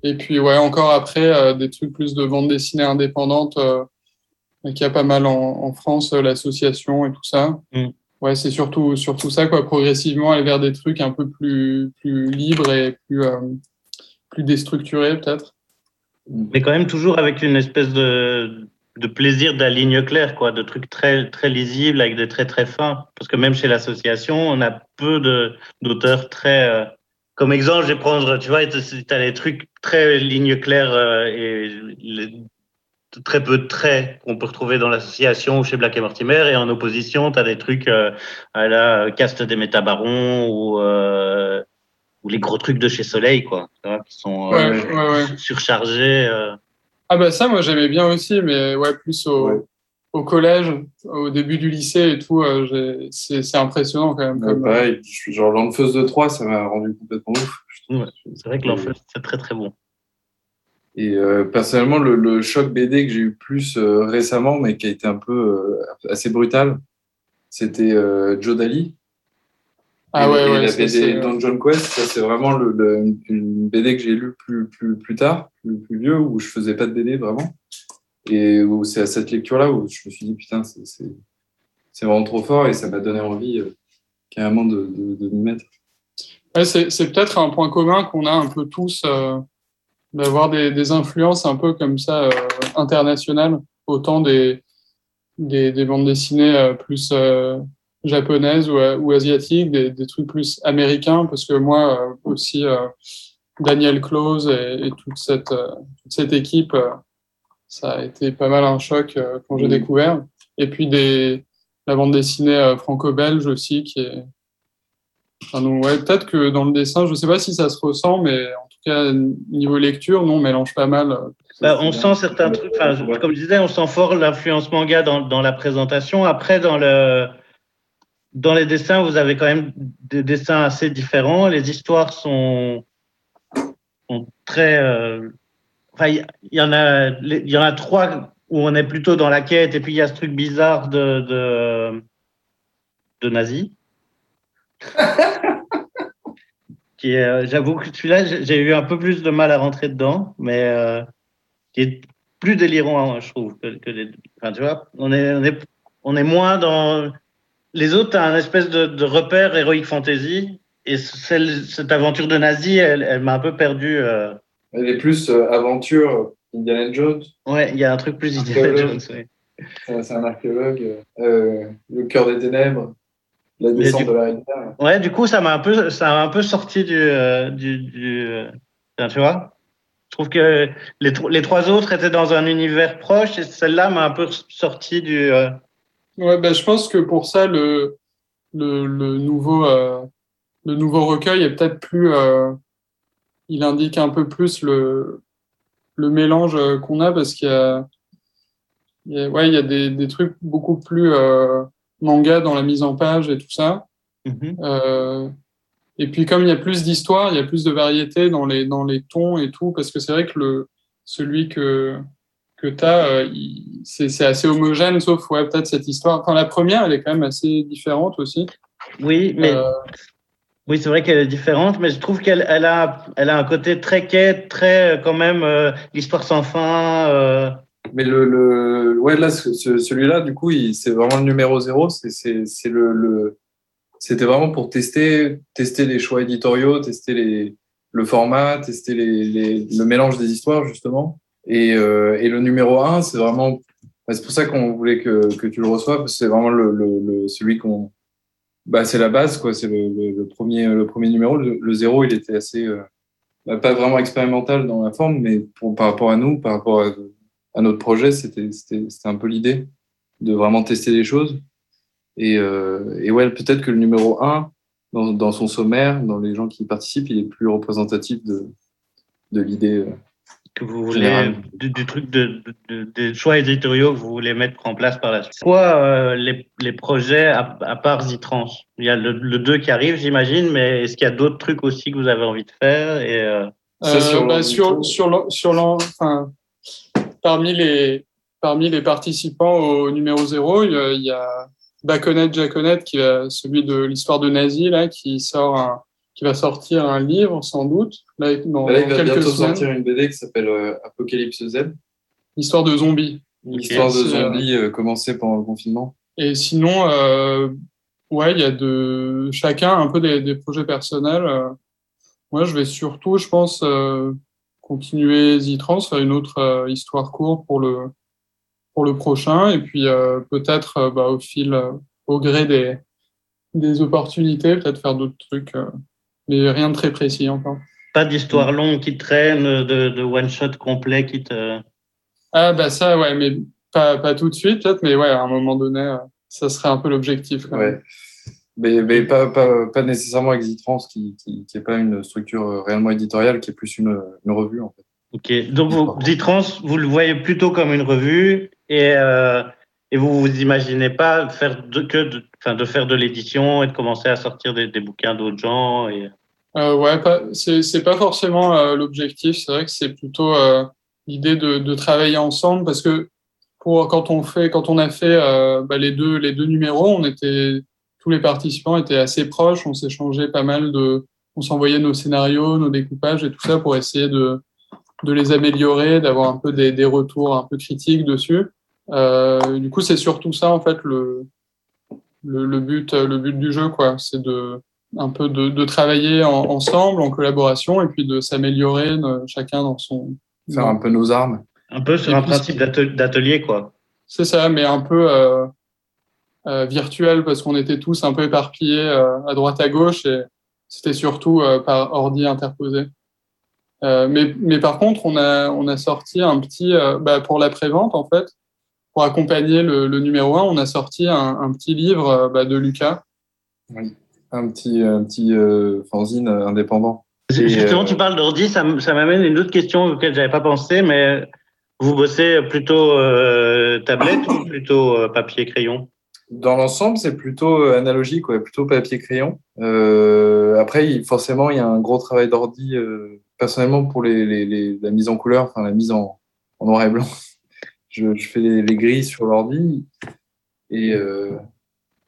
et puis ouais, encore après, euh, des trucs plus de bande dessinée indépendante, euh, qui a pas mal en, en France, l'association et tout ça. Mm. Ouais, c'est surtout surtout ça quoi, progressivement aller vers des trucs un peu plus plus libres et plus euh, plus déstructurés peut-être. Mais quand même toujours avec une espèce de, plaisir de la ligne claire, quoi, de trucs très, très lisibles avec des traits très fins. Parce que même chez l'association, on a peu d'auteurs très. euh, comme exemple, je vais prendre, tu vois, tu as des trucs très ligne claire euh, et les- très peu de traits qu'on peut retrouver dans l'association ou chez Black et Mortimer. Et en opposition, tu as des trucs euh, à la euh, caste des métabarons ou, euh, ou les gros trucs de chez Soleil, quoi, vois, qui sont euh, Ouais, ouais, ouais. surchargés. euh. Ah bah ça, moi j'aimais bien aussi, mais ouais, plus au, Ouais. au collège, au début du lycée et tout, euh, c'est c'est impressionnant quand même. Ouais, Comme, pareil, je suis genre l'enfeuse de 3, ça m'a rendu complètement ouf. je trouve. Ouais, C'est vrai que l'enfer, c'est très très bon. Et euh, personnellement, le, le choc BD que j'ai eu plus euh, récemment, mais qui a été un peu euh, assez brutal, c'était Joe Daly. Ah et, ouais, et ouais, la BD Dungeon Quest, ça c'est vraiment le, le- une BD que j'ai lue plus, plus, plus tard, plus, plus vieux, où je faisais pas de BD vraiment. Et où c'est à cette lecture-là où je me suis dit, putain, c'est- c'est c'est vraiment trop fort et ça m'a donné envie carrément de, de, de m'y mettre. Ouais, c'est c'est peut-être un point commun qu'on a un peu tous, d'avoir des, des influences un peu comme ça euh, internationales, autant des, des, des bandes dessinées euh, plus euh, japonaises ou, ou asiatiques, des, des trucs plus américains, parce que moi aussi, Daniel Close et, et toute, cette, toute cette équipe, ça a été pas mal un choc quand j'ai découvert. Et puis des, la bande dessinée franco-belge aussi, qui est, Enfin, ouais, peut-être que dans le dessin, je sais pas si ça se ressent, mais cas, niveau lecture, non, on mélange pas mal. Bah, on sent certains trucs, Ouais. comme je disais, on sent fort l'influence manga dans, dans la présentation. Après, dans, le, dans les dessins, vous avez quand même des dessins assez différents. Les histoires sont, sont très. euh, Enfin, il y, en a, il y en a trois où on est plutôt dans la quête, et puis il y a ce truc bizarre de, de, de nazis. qui est, euh, j'avoue que celui-là, j'ai eu un peu plus de mal à rentrer dedans, mais euh, qui est plus délirant, hein, je trouve, que, que les. Enfin, tu vois, on est, on est, on est moins dans. Les autres, t'as un espèce de, de repère Heroic Fantasy, et celle, cette aventure de nazi, elle, elle m'a un peu perdu. euh. Elle est plus euh, aventure, Indiana Jones, Ouais, il y a un truc plus Indiana. Jones. ouais. c'est un archéologue, le cœur des ténèbres, la descente du- de la rivière. Ouais, du coup, ça m'a un peu, ça m'a un peu sorti du, euh, du, du euh, tu vois. Je trouve que les, tro- les trois autres étaient dans un univers proche et celle-là m'a un peu sorti du. euh, Ouais, ben, je pense que pour ça, le, le, le nouveau, euh, le nouveau recueil est peut-être plus. euh, il indique un peu plus le, le mélange qu'on a parce qu'il y a, il y a, ouais, il y a des, des trucs beaucoup plus euh, manga dans la mise en page et tout ça. Euh, et puis comme il y a plus d'histoire, il y a plus de variété dans les, dans les tons et tout, parce que c'est vrai que le, celui que, que tu as, c'est c'est assez homogène, sauf ouais, peut-être cette histoire. Enfin, la première, elle est quand même assez différente aussi. Oui, mais Euh, oui, c'est vrai qu'elle est différente, mais je trouve qu'elle elle a, elle a un côté très quête, très euh, quand même euh, l'histoire sans fin. Mais le, le ouais là ce- ce- celui-là du coup c'est vraiment le numéro zéro. C'est le, le c'était vraiment pour tester tester les choix éditoriaux, tester les le format, tester les, le mélange des histoires justement. Et euh, et le numéro un c'est vraiment bah, c'est pour ça qu'on voulait que que tu le reçoives parce que c'est vraiment le, le, celui qu'on bah c'est la base quoi. C'est le, premier le premier numéro. Le, zéro il était assez euh, bah, pas vraiment expérimental dans la forme, mais par rapport à nous, par rapport à, à notre projet, c'était c'était c'était un peu l'idée de vraiment tester les choses. Et, euh, et ouais, peut-être que le numéro 1, dans, dans son sommaire, dans les gens qui y participent, il est plus représentatif de, de l'idée. euh. que vous voulez du, du truc de, de- de- des choix éditoriaux que vous voulez mettre en place par la suite. Quoi euh, les, les projets à, à part Zitrans Il y a le, le 2 qui arrive, j'imagine, mais est-ce qu'il y a d'autres trucs aussi que vous avez envie de faire? Et, euh, Ça, Euh, sur bah, sur, sur, sur parmi les, parmi les participants au numéro 0, il y a, il y a Baconet Jaconet, qui celui de l'histoire de Nazi, là, qui sort un- qui va sortir un livre, sans doute, là, dans, Là, il dans va quelques bientôt semaines. sortir une BD qui s'appelle euh, Apocalypse Z, Histoire de zombies. une histoire de zombies euh, commencée pendant le confinement. Et sinon, euh, ouais, il y a de chacun un peu des, des projets personnels. euh. Moi, je vais surtout, je pense, continuer Zitrans, faire une autre euh, histoire courte pour le pour le prochain, et puis euh, peut-être euh, bah, au fil, euh, au gré des des opportunités, peut-être faire d'autres trucs, euh, mais rien de très précis encore. pas d'histoire longue qui traîne, de, de one-shot complet qui te... Ah bah ça, ouais, mais pas pas tout de suite, peut-être, mais ouais, à un moment donné, ça serait un peu l'objectif. quand même. Ouais. Mais, mais pas, pas, pas nécessairement Exitrans, qui qui qui est pas une structure réellement éditoriale, qui est plus une, une revue en fait. Ok, donc vous, Zitrans, vous le voyez plutôt comme une revue et, euh, et vous vous imaginez pas faire de, que de, faire de l'édition et de commencer à sortir des, des bouquins d'autres gens et... Euh, ouais, pas, c'est, pas forcément euh, l'objectif. C'est vrai que c'est plutôt euh, l'idée de, de travailler ensemble parce que pour quand on fait, quand on a fait euh, bah, les deux les deux numéros, on était tous les participants étaient assez proches. On s'échangeait pas mal de, on s'envoyait nos scénarios, nos découpages et tout ça pour essayer de de les améliorer, d'avoir un peu des, des retours un peu critiques dessus. Euh, du coup, c'est surtout ça en fait le le, le but le but du jeu quoi, c'est de un peu de, de travailler en- ensemble, en collaboration, et puis de s'améliorer euh, chacun dans son. Faire un peu nos armes. Un peu sur Et un principe d'atel- d'atelier, quoi. C'est ça, mais un peu euh, euh, virtuel parce qu'on était tous un peu éparpillés euh, à droite à gauche et c'était surtout euh, par ordi interposé. Euh, mais, mais par contre, on a, on a sorti un petit, euh, bah, pour la prévente en fait, pour accompagner le, le numéro 1, on a sorti un, un petit livre euh, bah, de Lucas. Oui. Un petit, un petit euh, fanzine indépendant. Et, Justement, euh, tu parles d'ordi, ça, ça m'amène à une autre question auquel j'avais pas pensé, mais vous bossez plutôt euh, tablette ou plutôt euh, papier-crayon Dans l'ensemble, c'est plutôt euh, analogique, ouais, plutôt papier-crayon. Euh, après, forcément, il y a un gros travail d'ordi. euh, personnellement, pour la mise en couleur, enfin la mise en, noir et blanc, je, fais les, les grilles sur l'ordi. Et,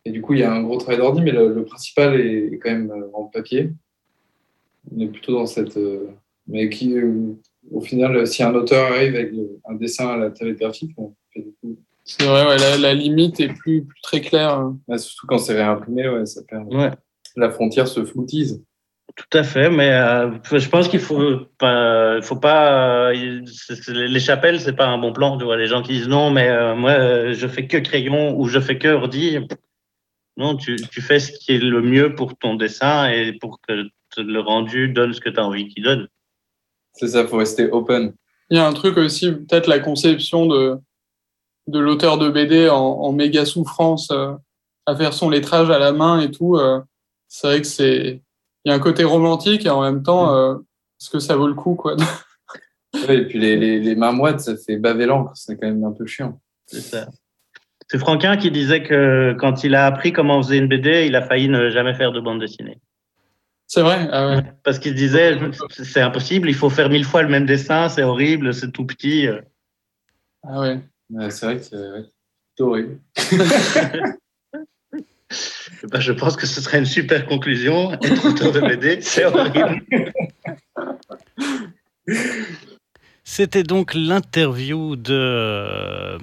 du coup, il y a un gros travail d'ordi, mais le, principal est quand même en papier. On est plutôt dans cette. mais qui, au final, si un auteur arrive avec un dessin à la tablette graphique, on fait du coup. C'est vrai, ouais, la, la limite est plus, plus très claire. hein. Ouais, surtout quand c'est réimprimé, ouais, ça perd. Ouais. La frontière se floutise. Tout à fait, mais euh, je pense qu'il faut pas, faut pas. euh, les chapelles, c'est pas un bon plan. Tu vois, les gens qui disent non, mais euh, moi, je fais que crayon ou je fais que ordi. Non, tu, tu fais ce qui est le mieux pour ton dessin et pour que le rendu donne ce que tu as envie qu'il donne. C'est ça, faut rester open. Il y a un truc aussi, peut-être la conception de, de l'auteur de BD en, en méga souffrance, euh, à faire son lettrage à la main et tout. euh, c'est vrai que c'est. Il y a un côté romantique et en même temps, euh, est-ce que ça vaut le coup, quoi? Ouais, et puis les, les, les mains moites, ça fait baver l'encre, c'est quand même un peu chiant. C'est ça. C'est Franquin qui disait que quand il a appris comment on faisait une BD, il a failli ne jamais faire de bande dessinée. C'est vrai ah ouais. Parce qu'il se disait, c'est impossible, il faut faire mille fois le même dessin, c'est horrible, c'est tout petit. Ah ouais. Ouais, c'est vrai que c'est ouais, horrible. Ben, je pense que ce serait une super conclusion. Être auteur de BD, c'est horrible. C'était donc l'interview de, euh,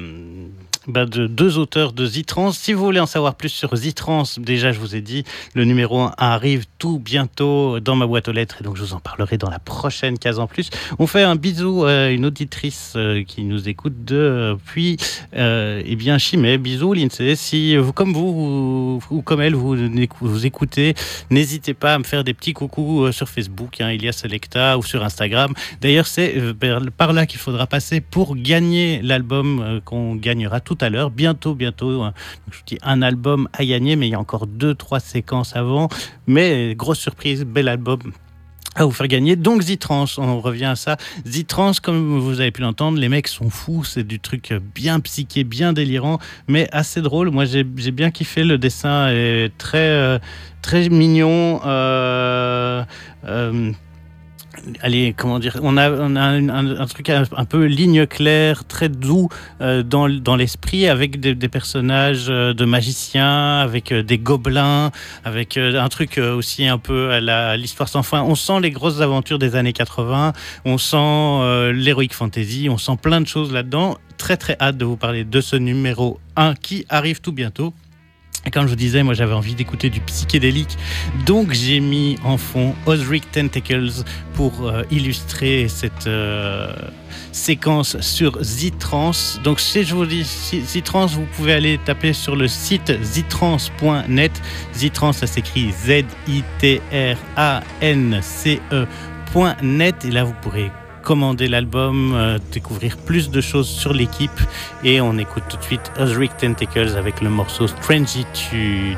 bah, de deux auteurs de Zitrans. Si vous voulez en savoir plus sur Zitrans, déjà je vous ai dit, le numéro 1 arrive tout bientôt dans ma boîte aux lettres et donc je vous en parlerai dans la prochaine case en plus. On fait un bisou à une auditrice euh, qui nous écoute depuis euh, eh bien Chimay. Bisous Lindsay. Si vous comme vous ou, comme elle vous, écoutez, n'hésitez pas à me faire des petits coucous euh, sur Facebook, hein, Ilias Selecta ou sur Instagram. D'ailleurs c'est euh, par là qu'il faudra passer pour gagner l'album qu'on gagnera tout à l'heure, bientôt, bientôt. hein. Je dis un album à gagner, mais il y a encore deux, trois séquences avant. Mais grosse surprise, bel album à vous faire gagner. Donc Zitrans, on revient à ça. Zitrans, comme vous avez pu l'entendre, les mecs sont fous, c'est du truc bien psyché, bien délirant, mais assez drôle. Moi j'ai j'ai bien kiffé, le dessin est très, euh, très mignon. Euh, euh, Allez, comment dire On a, un, truc un, peu ligne claire, très doux euh, dans, dans l'esprit, avec des, personnages euh, de magiciens, avec euh, des gobelins, avec un truc aussi un peu à l'histoire sans fin. On sent les grosses aventures des années 80, on sent l'heroic fantasy, on sent plein de choses là-dedans. Très très hâte de vous parler de ce numéro 1 qui arrive tout bientôt. Comme je vous disais, moi j'avais envie d'écouter du psychédélique, donc j'ai mis en fond Osric Tentacles pour euh, illustrer cette euh, séquence sur Zitrans. Donc si je vous dis Zi- Zitrans, vous pouvez aller taper sur le site zitrans.net. Zitrans, ça s'écrit Z-I-T-R-A-N-C-E.net. Et là, vous pourrez commander l'album, euh, découvrir plus de choses sur l'équipe. Et on écoute tout de suite Osric Tentacles avec le morceau Strangitude.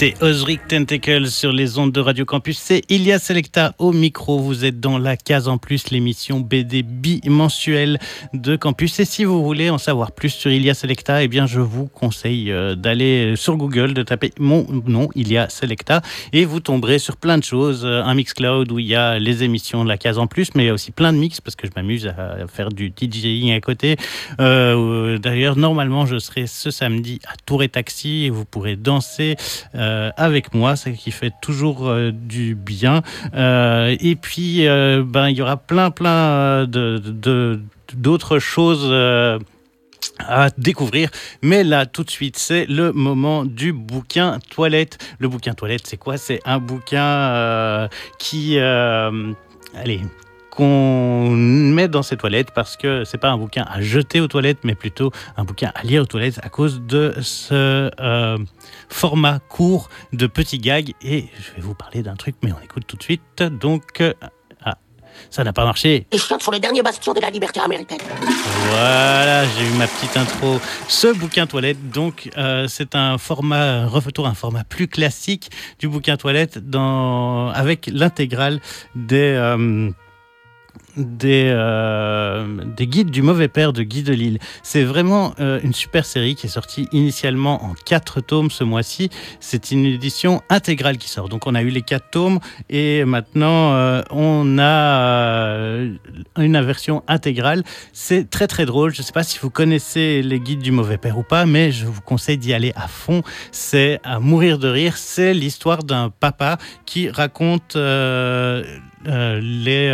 C'était Osric Tentacle sur les ondes de Radio Campus. C'est Ilia Selecta au micro. Vous êtes dans la case en plus, l'émission BD bimensuelle de Campus. Et si vous voulez en savoir plus sur Ilia Selecta, eh bien, je vous conseille euh, d'aller sur Google, de taper mon nom, Ilia Selecta, et vous tomberez sur plein de choses. Euh, un Mixcloud où il y a les émissions de la case en plus, mais il y a aussi plein de mix parce que je m'amuse à faire du DJing à côté. Euh, D'ailleurs, normalement, je serai ce samedi à Tour et Taxi et vous pourrez danser avec moi, ce qui fait toujours euh, du bien. Euh, et puis, ben, il y aura plein, plein d'autres choses à découvrir. Mais là, tout de suite, c'est le moment du bouquin toilette. Le bouquin toilette, c'est quoi? C'est un bouquin qui... allez, qu'on met dans ses toilettes parce que c'est pas un bouquin à jeter aux toilettes, mais plutôt un bouquin à lire aux toilettes à cause de ce euh, format court de petits gags. Et je vais vous parler d'un truc, mais on écoute tout de suite. Donc, euh, ah, ça n'a pas marché. Les chiottes sont le dernier bastion de la liberté américaine. Voilà, j'ai eu ma petite intro. Ce bouquin toilette, donc, euh, c'est un format, retour un format plus classique du bouquin toilette dans, avec l'intégrale des des, euh, des guides du mauvais père de Guy Delisle. C'est vraiment euh, une super série qui est sortie initialement en quatre tomes ce mois-ci. C'est une édition intégrale qui sort. Donc on a eu les quatre tomes et maintenant euh, on a une version intégrale. C'est très très drôle. Je ne sais pas si vous connaissez les guides du mauvais père ou pas, mais je vous conseille d'y aller à fond. C'est à mourir de rire. C'est l'histoire d'un papa qui raconte les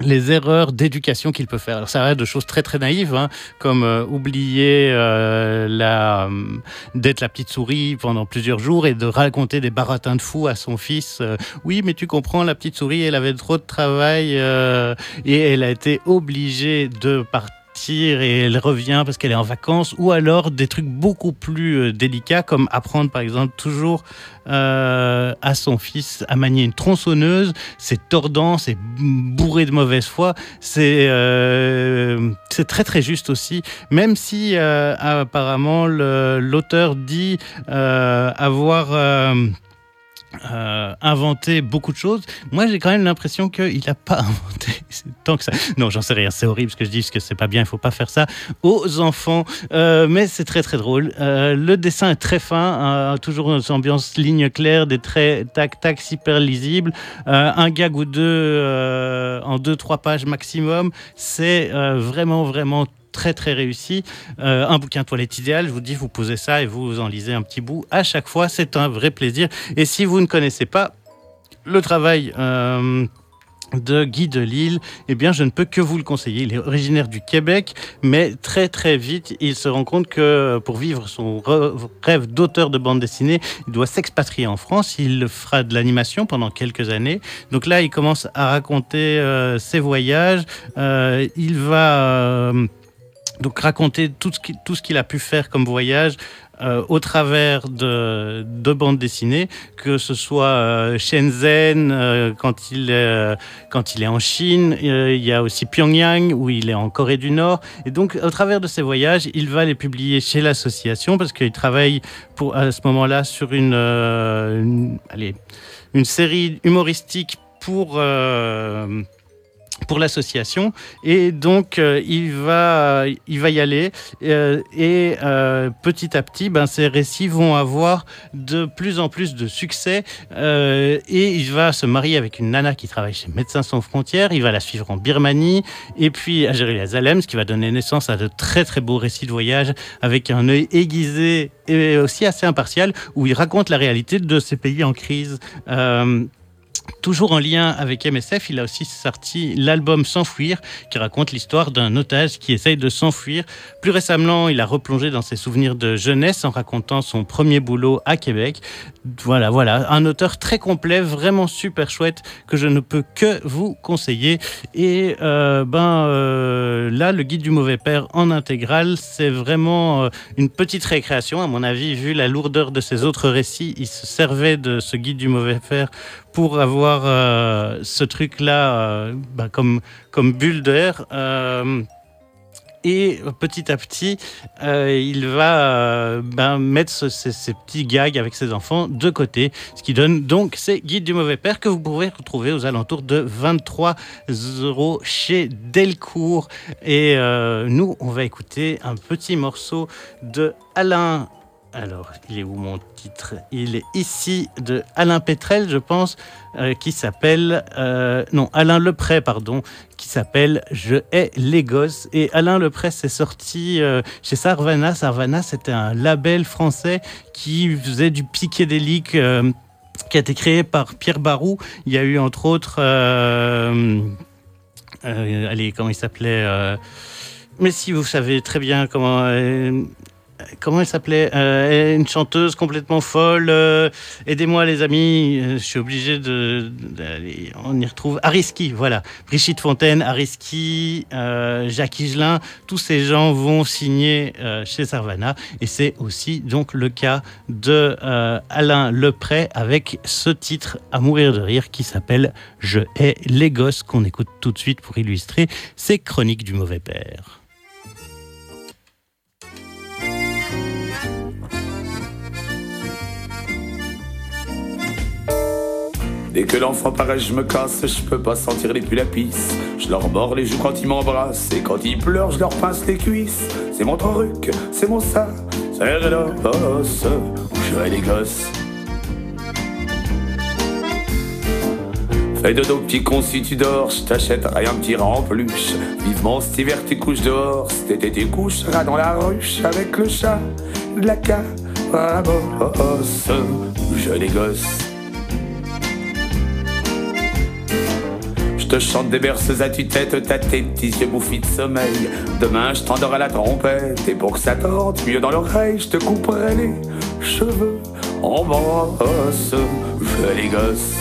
les erreurs d'éducation qu'il peut faire. Ça va de choses très très naïves, hein, comme euh, oublier euh, la euh, d'être la petite souris pendant plusieurs jours et de raconter des baratins de fou à son fils. oui, mais tu comprends, la petite souris, elle avait trop de travail et elle a été obligée de partir et elle revient parce qu'elle est en vacances, ou alors des trucs beaucoup plus euh, délicats comme apprendre par exemple toujours euh, à son fils à manier une tronçonneuse, c'est tordant, c'est bourré de mauvaise foi, c'est euh, c'est très très juste aussi, même si apparemment l'auteur dit avoir euh, inventé beaucoup de choses. Moi, j'ai quand même l'impression qu'il n'a pas inventé tant que ça. Non, j'en sais rien. C'est horrible ce que je dis, parce que c'est pas bien. Il faut pas faire ça aux enfants. Euh, mais c'est très très drôle. Euh, le dessin est très fin, toujours une ambiance ligne claire, des traits tac tac super lisibles, un gag ou deux en deux trois pages maximum. C'est vraiment vraiment très très réussi. Euh, un bouquin toilette idéal, je vous dis, vous posez ça et vous en lisez un petit bout à chaque fois. C'est un vrai plaisir. Et si vous ne connaissez pas le travail euh, de Guy Delisle, eh bien, je ne peux que vous le conseiller. Il est originaire du Québec, mais très très vite, il se rend compte que pour vivre son rêve d'auteur de bande dessinée, il doit s'expatrier en France. Il fera de l'animation pendant quelques années. Donc là, il commence à raconter euh, ses voyages. il va donc raconter tout ce, qu'il a pu faire comme voyage euh, au travers de, de, bandes dessinées, que ce soit euh, Shenzhen euh, quand, il est, en Chine, il y a aussi Pyongyang où il est en Corée du Nord. Et donc au travers de ces voyages, il va les publier chez l'association parce qu'il travaille pour, à ce moment-là sur une, une série humoristique pour pour l'association. Et donc euh, il va il va y aller. Euh, et euh, petit à petit ben ces récits vont avoir de plus en plus de succès. Et il va se marier avec une nana qui travaille chez Médecins sans frontières. Il va la suivre en Birmanie et puis à Jérusalem ce qui va donner naissance à de très très beaux récits de voyage avec un œil aiguisé et aussi assez impartial où il raconte la réalité de ces pays en crise Toujours en lien avec MSF, il a aussi sorti l'album S'enfuir, qui raconte l'histoire d'un otage qui essaye de s'enfuir. Plus récemment, il a replongé dans ses souvenirs de jeunesse en racontant son premier boulot à Québec. Voilà, voilà, un auteur très complet, vraiment super chouette, que je ne peux que vous conseiller. Et euh, ben euh, là, le guide du mauvais père en intégrale, c'est vraiment euh, une petite récréation. À mon avis, vu la lourdeur de ses autres récits, il se servait de ce guide du mauvais père pour avoir euh, ce truc-là euh, bah, comme, bulle d'air. Euh, Et petit à petit, il va ben, mettre ce- ces, ces petits gags avec ses enfants de côté, ce qui donne donc ces guides du mauvais père que vous pourrez retrouver aux alentours de 23 euros chez Delcourt. Et nous, on va écouter un petit morceau de Alain. Alors, il est où mon titre? Il est ici de Alain Pétrel, je pense, euh, qui s'appelle euh, non Alain Lepré, pardon, qui s'appelle Je hais les gosses. Et Alain Lepré s'est sorti euh, chez Sarvana. Sarvana, c'était un label français qui faisait du psychédélique. qui a été créé par Pierre Barou. Il y a eu entre autres, allez, comment il s'appelait Mais si vous savez très bien comment, comment elle s'appelait Euh, Une chanteuse complètement folle. euh, Aidez-moi les amis, euh, je suis obligé de. On y retrouve Ariski, voilà. Brigitte Fontaine, Ariski, Jacques Higelin, tous ces gens vont signer chez Sarvana et c'est aussi donc le cas de Alain Lepré avec ce titre à mourir de rire qui s'appelle Je hais les gosses qu'on écoute tout de suite pour illustrer ces chroniques du mauvais père. Dès que l'enfant paraît, je me casse, je peux pas sentir les pulls pisse. Je leur mords les joues quand ils m'embrassent, et quand ils pleurent, je leur pince les cuisses. C'est mon truc, c'est mon ça, c'est l'os, je hais les gosses. Fais de dos, petit con, si tu dors, je t'achète rien petit en peluche. Vivement cet hiver, tes couches dehors, cet été, tes coucheras dans la ruche avec le chat de la cabosse. Je hais les gosses. Te chante des berceuses à tue-tête, ta tête, petits yeux bouffis de sommeil. Demain, je t'endors la trompette, et pour que ça torde mieux dans l'oreille, je te couperai les cheveux en brosse. Je les gosses.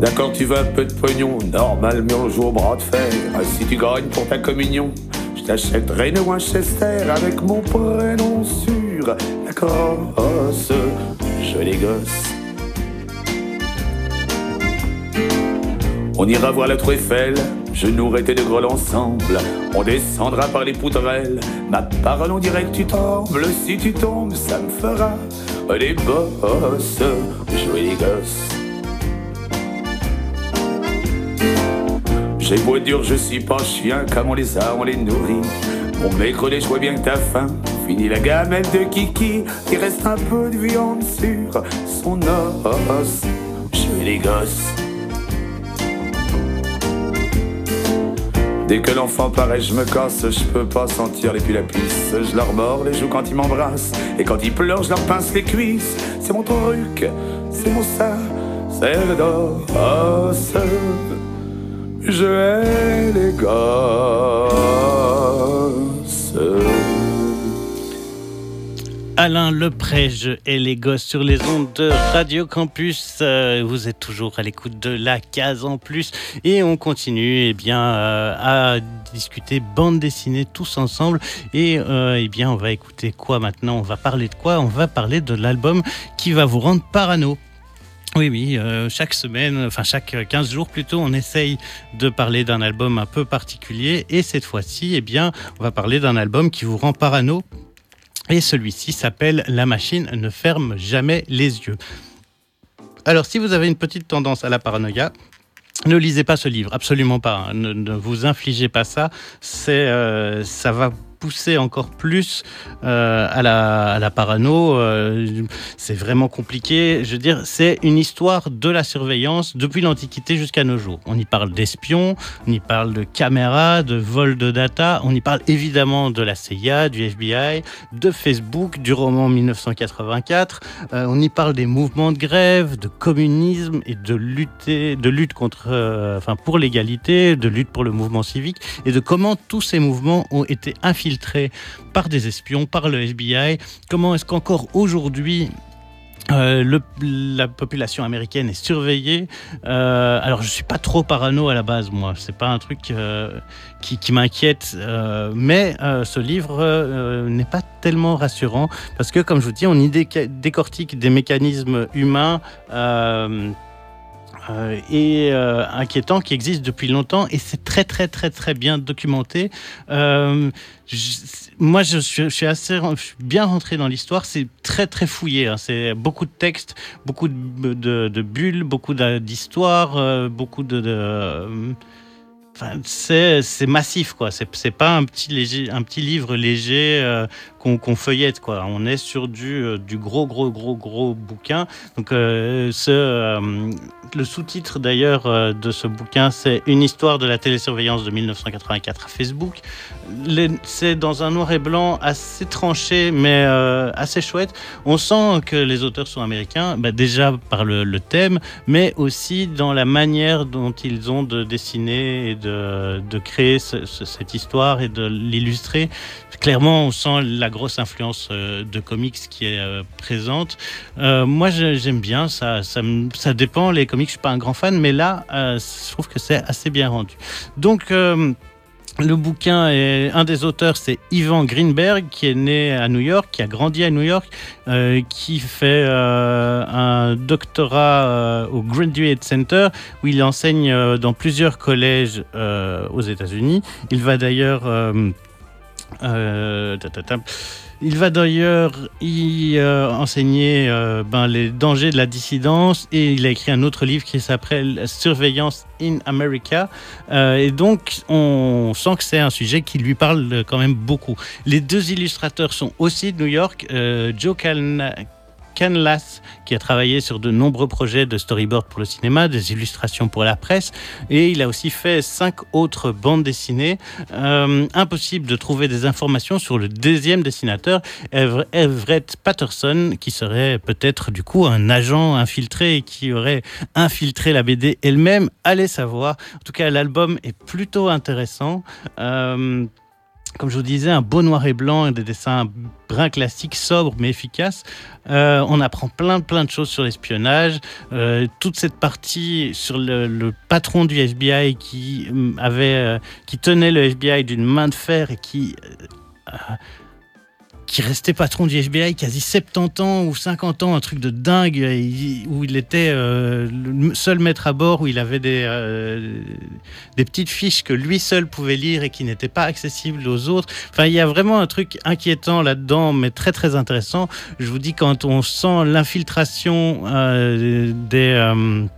D'accord, tu veux un peu de pognon, normal, mais on joue au bras de fer. Ah, Si tu gagnes pour ta communion, je t'achèterai une Winchester avec mon prénom sur la crosse. Je les gosses. On ira voir la Tour Eiffel, je nourrai tes deux grolles ensemble. On descendra par les poutrelles, ma parole on dirait que tu trembles. Si tu tombes, ça me fera des bosses. Jouer les gosses. J'ai beau dur, je suis pas chien, comme on les a, on les nourrit. Mon maigre, je vois bien que t'as faim. Fini la gamelle de Kiki, il reste un peu de viande sur son os. Je les gosses. Dès que l'enfant paraît, je me casse, je peux pas sentir les pisse. Je leur mords les joues quand ils m'embrassent, et quand ils pleurent, je leur pince les cuisses. C'est mon truc, c'est mon ça, c'est le dos. Je hais les gosses. Alain je hais les gosses sur les ondes de Radio Campus. Euh, vous êtes toujours à l'écoute de la case en plus et on continue eh bien, euh, à discuter bande dessinée tous ensemble. Et euh, eh bien, on va écouter quoi maintenant? On va parler de quoi? On va parler de l'album qui va vous rendre parano. Oui, oui, chaque semaine, enfin chaque 15 jours plutôt, on essaye de parler d'un album un peu particulier. Et cette fois-ci, eh bien, on va parler d'un album qui vous rend parano. Et celui-ci s'appelle La machine ne ferme jamais les yeux. Alors, si vous avez une petite tendance à la paranoïa, ne lisez pas ce livre, absolument pas. hein. Ne, vous infligez pas ça. C'est, euh, ça va pousser encore plus euh, à, la, parano. euh, c'est vraiment compliqué. Je veux dire, c'est une histoire de la surveillance depuis l'Antiquité jusqu'à nos jours. On y parle d'espions, on y parle de caméras, de vol de data, on y parle évidemment de la CIA, du FBI, de Facebook, du roman 1984. Euh, on y parle des mouvements de grève, de communisme et de lutter, de lutte contre, enfin pour l'égalité, de lutte pour le mouvement civique et de comment tous ces mouvements ont été infiltrés par des espions, par le FBI. Comment est-ce qu'encore aujourd'hui euh, la population américaine est surveillée? Euh, alors, je suis pas trop parano à la base, moi. C'est pas un truc euh, qui, qui m'inquiète. mais ce livre n'est pas tellement rassurant parce que, comme je vous dis, on y décortique des mécanismes humains. Euh, et euh, inquiétant qui existe depuis longtemps et c'est très très très très bien documenté. Euh, moi, je suis, assez bien rentré dans l'histoire. C'est très très fouillé. hein. C'est beaucoup de textes, beaucoup de, bulles, beaucoup d'histoires, beaucoup de. Enfin, c'est massif quoi. C'est pas un petit un petit livre léger qu'on feuillette quoi. On est sur du euh, gros gros gros gros bouquin. Donc euh, ce euh, le sous-titre d'ailleurs de ce bouquin c'est une histoire de la télésurveillance de 1984 à Facebook. C'est dans un noir et blanc assez tranché mais assez chouette. On sent que les auteurs sont américains, bah, déjà par le, thème, mais aussi dans la manière dont ils ont de dessiner et de, créer ce- ce- cette histoire et de l'illustrer. Clairement, on sent la grosse influence euh, de comics qui est euh, présente. Euh, moi, j'aime bien, ça, ça, dépend. Les comics, je suis pas un grand fan, mais là, je trouve que c'est assez bien rendu. Donc, le bouquin est un des auteurs, c'est Ivan Greenberg, qui est né à New York, qui a grandi à New York, qui fait un doctorat au Graduate Center, où il enseigne dans plusieurs collèges aux États-Unis. Il va d'ailleurs Il va d'ailleurs y euh, enseigner euh, ben, les dangers de la dissidence et il a écrit un autre livre qui s'appelle Surveillance in America. Euh, et donc, on sent que c'est un sujet qui lui parle quand même beaucoup. Les deux illustrateurs sont aussi de New York. Euh, Joe Calna- Canlas, qui a travaillé sur de nombreux projets de storyboard pour le cinéma, des illustrations pour la presse, et il a aussi fait cinq autres bandes dessinées. Euh, impossible de trouver des informations sur le deuxième dessinateur, Ever- Everett Patterson, qui serait peut-être du coup un agent infiltré et qui aurait infiltré la BD elle-même. Allez savoir. En tout cas, l'album est plutôt intéressant. Euh, comme je vous disais, un beau noir et blanc, des dessins brun classiques, sobres mais efficaces. Euh, on apprend plein plein de choses sur l'espionnage. Euh, toute cette partie sur le, patron du FBI qui hum, avait, euh, qui tenait le FBI d'une main de fer et qui euh, qui restait patron du FBI quasi 70 ans ou 50 ans, un truc de dingue, où il était euh, le seul maître à bord, où il avait des, euh, des petites fiches que lui seul pouvait lire et qui n'étaient pas accessibles aux autres. Enfin, il y a vraiment un truc inquiétant là-dedans, mais très très intéressant. Je vous dis, quand on sent l'infiltration euh, des...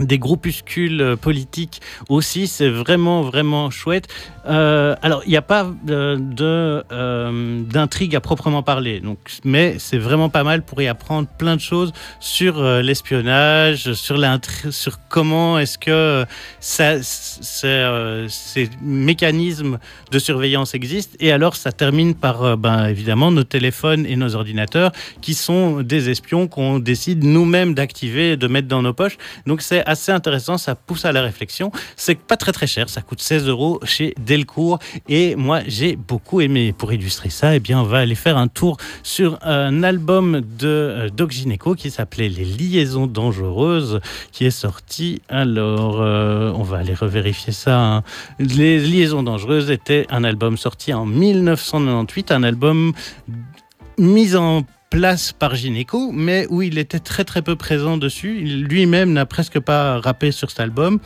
des groupuscules euh, politiques aussi, c'est vraiment vraiment chouette. Euh, alors, il n'y a pas euh, de d'intrigue à proprement parler, donc, mais c'est vraiment pas mal pour y apprendre plein de choses sur l'espionnage, sur sur comment est-ce que ça, ces mécanismes de surveillance existent. Et alors, ça termine par, ben, évidemment, nos téléphones et nos ordinateurs qui sont des espions qu'on décide nous-mêmes d'activer et de mettre dans nos poches. Donc, c'est assez intéressant, ça pousse à la réflexion. C'est pas très très cher, ça coûte 16 euros chez Delcourt. Et moi, j'ai beaucoup aimé. Pour illustrer ça, eh bien, on va aller faire un tour sur un album de euh, Doc Gineco qui s'appelait Les liaisons dangereuses, qui est sorti. Alors, euh, on va aller revérifier ça. hein. Les liaisons dangereuses était un album sorti en 1998, un album mis en place par Gineco, mais où il était très très peu présent dessus. Lui-même n'a presque pas rappé sur cet album.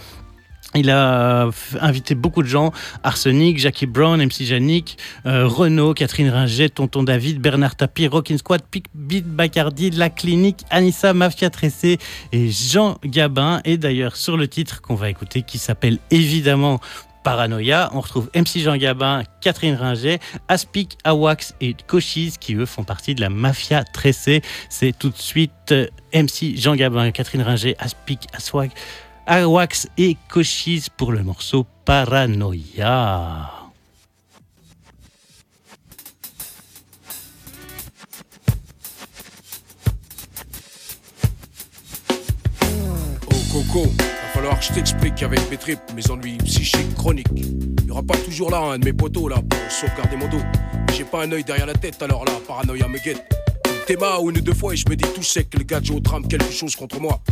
Il a invité beaucoup de gens, Arsenic, Jackie Brown, MC Janik, euh, Renaud, Catherine Ringer, Tonton David, Bernard Tapie, Rockin' Squad, Pic, Beat Bacardi, La Clinique, Anissa, Mafia Tressé et Jean Gabin. Et d'ailleurs, sur le titre qu'on va écouter, qui s'appelle évidemment Paranoia, on retrouve MC Jean Gabin, Catherine Ringer, Aspic, Awax et Cochise qui eux font partie de la mafia tressée. C'est tout de suite euh, MC Jean Gabin, Catherine Ringer, Aspic, Awax et Cochise pour le morceau Paranoia. Va falloir que je t'explique avec mes tripes, mes ennuis psychiques chroniques. Y aura pas toujours là un de mes poteaux là pour sauvegarder mon dos. J'ai pas un œil derrière la tête alors là, paranoïa me guette. T'es ma une ou deux fois et je me dis tout sec que le gars Joe trame quelque chose contre moi.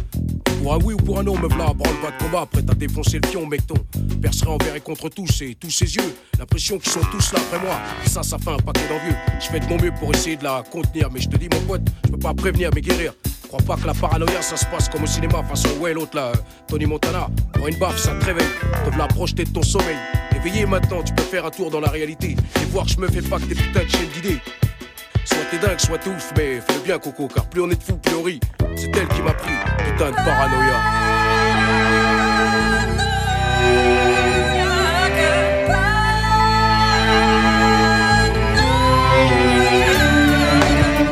Pour un oui ou pour un non, me v'là, branle-bas de combat, prêt à défoncer le pion, mec ton. Percerai envers contre tous et tous ses yeux. L'impression qu'ils sont tous là après moi. Ça, ça fait un paquet d'envieux. Je fais de mon mieux pour essayer de la contenir, mais je te dis, mon pote, je peux pas prévenir mais guérir. Crois pas que la paranoïa ça se passe comme au cinéma façon ouais l'autre là, Tony Montana. Pour une baffe ça te réveille, te la projeter de ton sommeil. Éveillé maintenant, tu peux faire un tour dans la réalité et voir que je me fais pas que des putains de chaînes d'idées. Soit t'es dingue, soit t'es ouf, mais fais-le bien Coco, car plus on est de fous, plus on rit. C'est elle qui m'a pris, putain de paranoïa.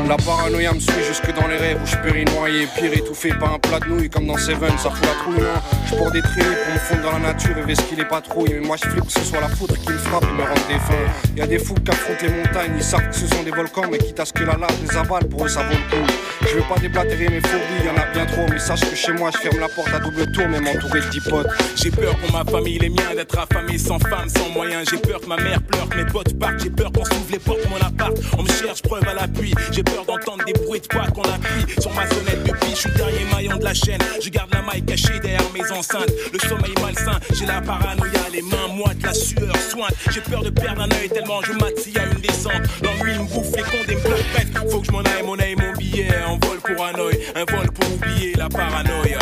La paranoïa me suit jusque dans les rêves où je péris noyé, pire étouffé par un plat de nouilles comme dans Seven, ça fout la trouille. non Je pour des traits pour me fondre dans la nature et qu'il est patrouille. Mais moi je flippe que ce soit la foudre qui me frappe et me rende défunt. Y a des fous qui affrontent les montagnes, ils savent que ce sont des volcans, mais quitte à ce que la lave les avale, pour eux ça vaut le coup. Je veux pas déblatérer mes phobies, y en a bien trop, mais sache que chez moi je ferme la porte à double tour, même entouré de 10 potes. J'ai peur pour ma famille, les miens, d'être affamé sans femme, sans moyens. J'ai peur que ma mère pleure, que mes potes partent. J'ai peur qu'on s'ouvre les portes mon appart. On me cherche, preuve à l'appui. J'ai d'entendre des bruits de pas qu'on appuie sur ma sonnette depuis. Je suis dernier maillon de la chaîne. Je garde la maille cachée derrière mes enceintes. Le sommeil malsain, j'ai la paranoïa, les mains moites, la sueur sointe. J'ai peur de perdre un œil tellement je mate s'il une descente. L'ennui me bouffe les condés me plaquent. Faut que je m'en aille, mon aille, mon billet. Un vol pour oeil, un vol pour oublier la paranoïa.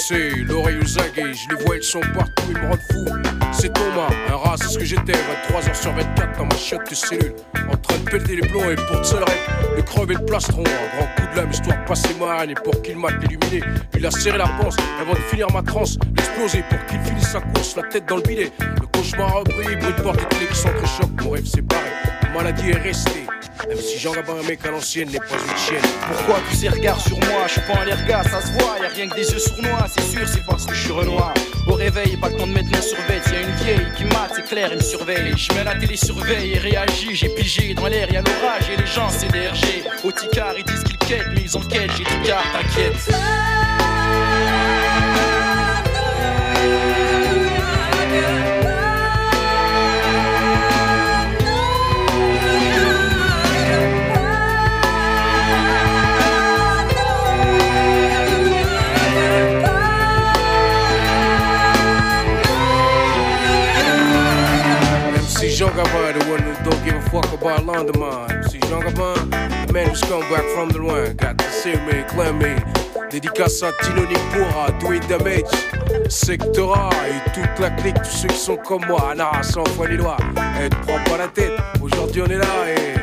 Dressés, l'oreille aux aguets, je les vois, ils sont partout, ils me rendent fou. C'est Thomas, un rat, c'est ce que j'étais, 23h sur 24 dans ma chiotte de cellule, en train de péter les plombs et pour te seul rêve, le crever le plastron, un grand coup de lame, histoire de passer ma haine et pour qu'il mate l'illuminé. Il a serré la panse avant de finir ma transe, l'exploser pour qu'il finisse sa course, la tête dans le bidet. Le cauchemar repris, bruit de porte et clés qui s'entrechoquent, mon rêve séparé, maladie est restée. Même si un mec à l'ancienne, n'est pas une chienne. Pourquoi tous ces regards sur moi? Je suis pas un les regards, ça se voit, y a rien que des yeux sournois, c'est sûr, c'est parce que je suis renoir. Au réveil, pas le temps de mettre mon survêt, y a une vieille qui mate, c'est clair, elle me surveille. Je mets la télé surveille et réagis, j'ai pigé, dans l'air y a l'orage et les gens c'est DRG. Au ticard, ils disent qu'ils quittent, mais ils ont quête, j'ai du car, t'inquiète. The one who don't give a fuck about London, MC Jean Gabin, the man who's come back from the loin, got to see me, claim me. Dédicace à Tino Nipura, It Damage, Sectora et toute la clique, tous ceux qui sont comme moi, Nara sans fois les doigts. Et te prends pas la tête, aujourd'hui on est là et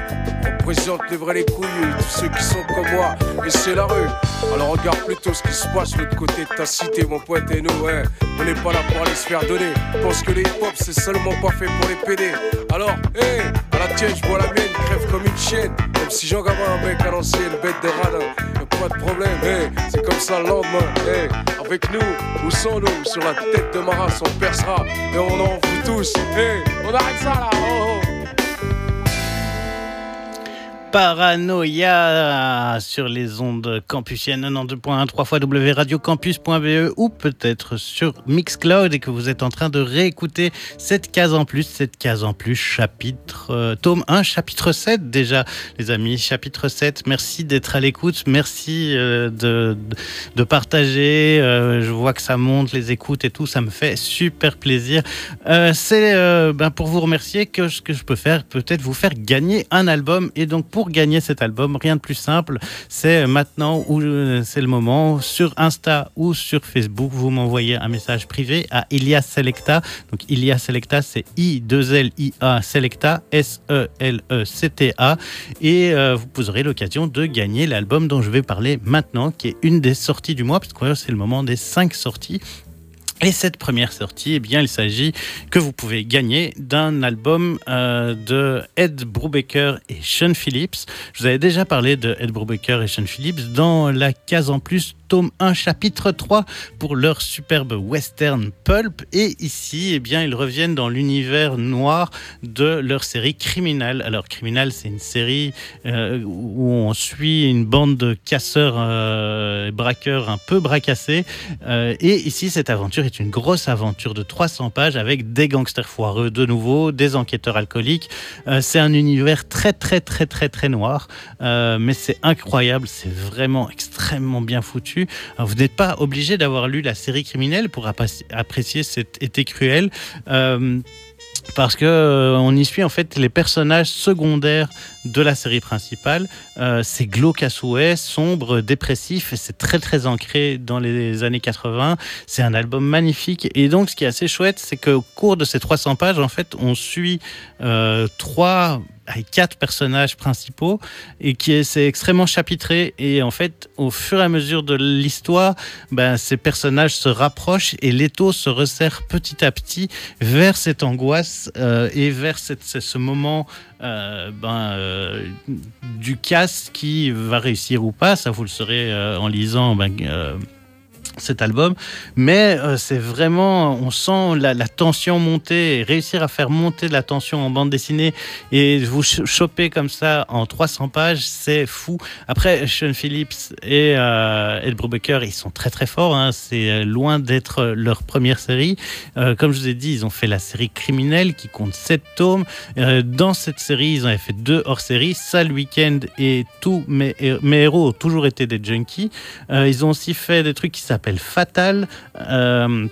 on présente les vrais les couilles, tous ceux qui sont comme moi, et c'est la rue. Alors regarde plutôt ce qui se passe de l'autre côté de ta cité, mon pote, et nous, ouais, on n'est pas là pour aller se faire donner. Pense que les hip-hop c'est seulement pas fait pour les PD. Alors, hé, à la tienne, je vois la mienne, crève comme une chienne. Même si Jean Gabin, un mec à l'ancienne, bête de radin, y'a pas de problème, hé, c'est comme ça le lendemain, hé, avec nous ou sans nous, sur la tête de ma race, on percera et on en fout tous, hé, on arrête ça là, oh, oh. Paranoïa sur les ondes campusiennes 92.1 3 fois wradiocampus.be ou peut-être sur Mixcloud et que vous êtes en train de réécouter cette case en plus, cette case en plus chapitre euh, tome 1 chapitre 7 déjà les amis, chapitre 7. Merci d'être à l'écoute, merci euh, de, de partager, euh, je vois que ça monte les écoutes et tout, ça me fait super plaisir. C'est ben, pour vous remercier que ce que je peux faire, peut-être vous faire gagner un album et donc pour gagner cet album, rien de plus simple, c'est maintenant où euh, c'est le moment. Sur Insta ou sur Facebook, vous m'envoyez un message privé à Ilias Selecta. Donc Ilias Selecta, c'est I 2 L I A Selecta S E L E C T A. Et euh, vous aurez l'occasion de gagner l'album dont je vais parler maintenant qui est une des sorties du mois parce que c'est le moment des cinq sorties et cette première sortie, eh bien, il s'agit que vous pouvez gagner d'un album euh, de Ed Brubaker et Sean Phillips. Je vous avais déjà parlé de Ed Brubaker et Sean Phillips dans la case en plus tome 1, chapitre 3 pour leur superbe western pulp. Et ici, eh bien, ils reviennent dans l'univers noir de leur série Criminal. Alors, Criminal, c'est une série euh, où on suit une bande de casseurs euh, braqueurs un peu bracassés. Euh, et ici, cette aventure est une grosse aventure de 300 pages avec des gangsters foireux de nouveau, des enquêteurs alcooliques. Euh, c'est un univers très, très, très, très, très noir. Mais c'est incroyable. C'est vraiment extrêmement bien foutu. Vous n'êtes pas obligé d'avoir lu la série criminelle pour apprécier cet été cruel. Euh, parce que euh, y suit en fait les personnages secondaires de la série principale. Euh, c'est glauque à souhait, sombre, dépressif, et c'est très très ancré dans les années 80. C'est un album magnifique, et donc ce qui est assez chouette, c'est qu'au cours de ces 300 pages, en fait, on suit trois avec quatre personnages principaux et qui est c'est extrêmement chapitré. Et en fait au fur et à mesure de l'histoire ben, ces personnages se rapprochent et l'étau se resserre petit à petit vers cette angoisse euh, et vers cette, ce moment euh, ben, euh, du casse qui va réussir ou pas. Ça vous le saurez en lisant ben, cet album, mais euh, c'est vraiment, on sent la, tension monter, réussir à faire monter la tension en bande dessinée et vous ch- choper comme ça en 300 pages, c'est fou. Après, Sean Phillips et euh, Ed Brubaker, ils sont très très forts, hein. c'est euh, loin d'être leur première série. Comme je vous ai dit, ils ont fait la série Criminelle qui compte 7 tomes. Dans cette série, ils avaient fait deux hors-série, Sale Weekend et tous mes, mes héros ont toujours été des junkies. Ils ont aussi fait des trucs qui s'appellent Fatal. Euh,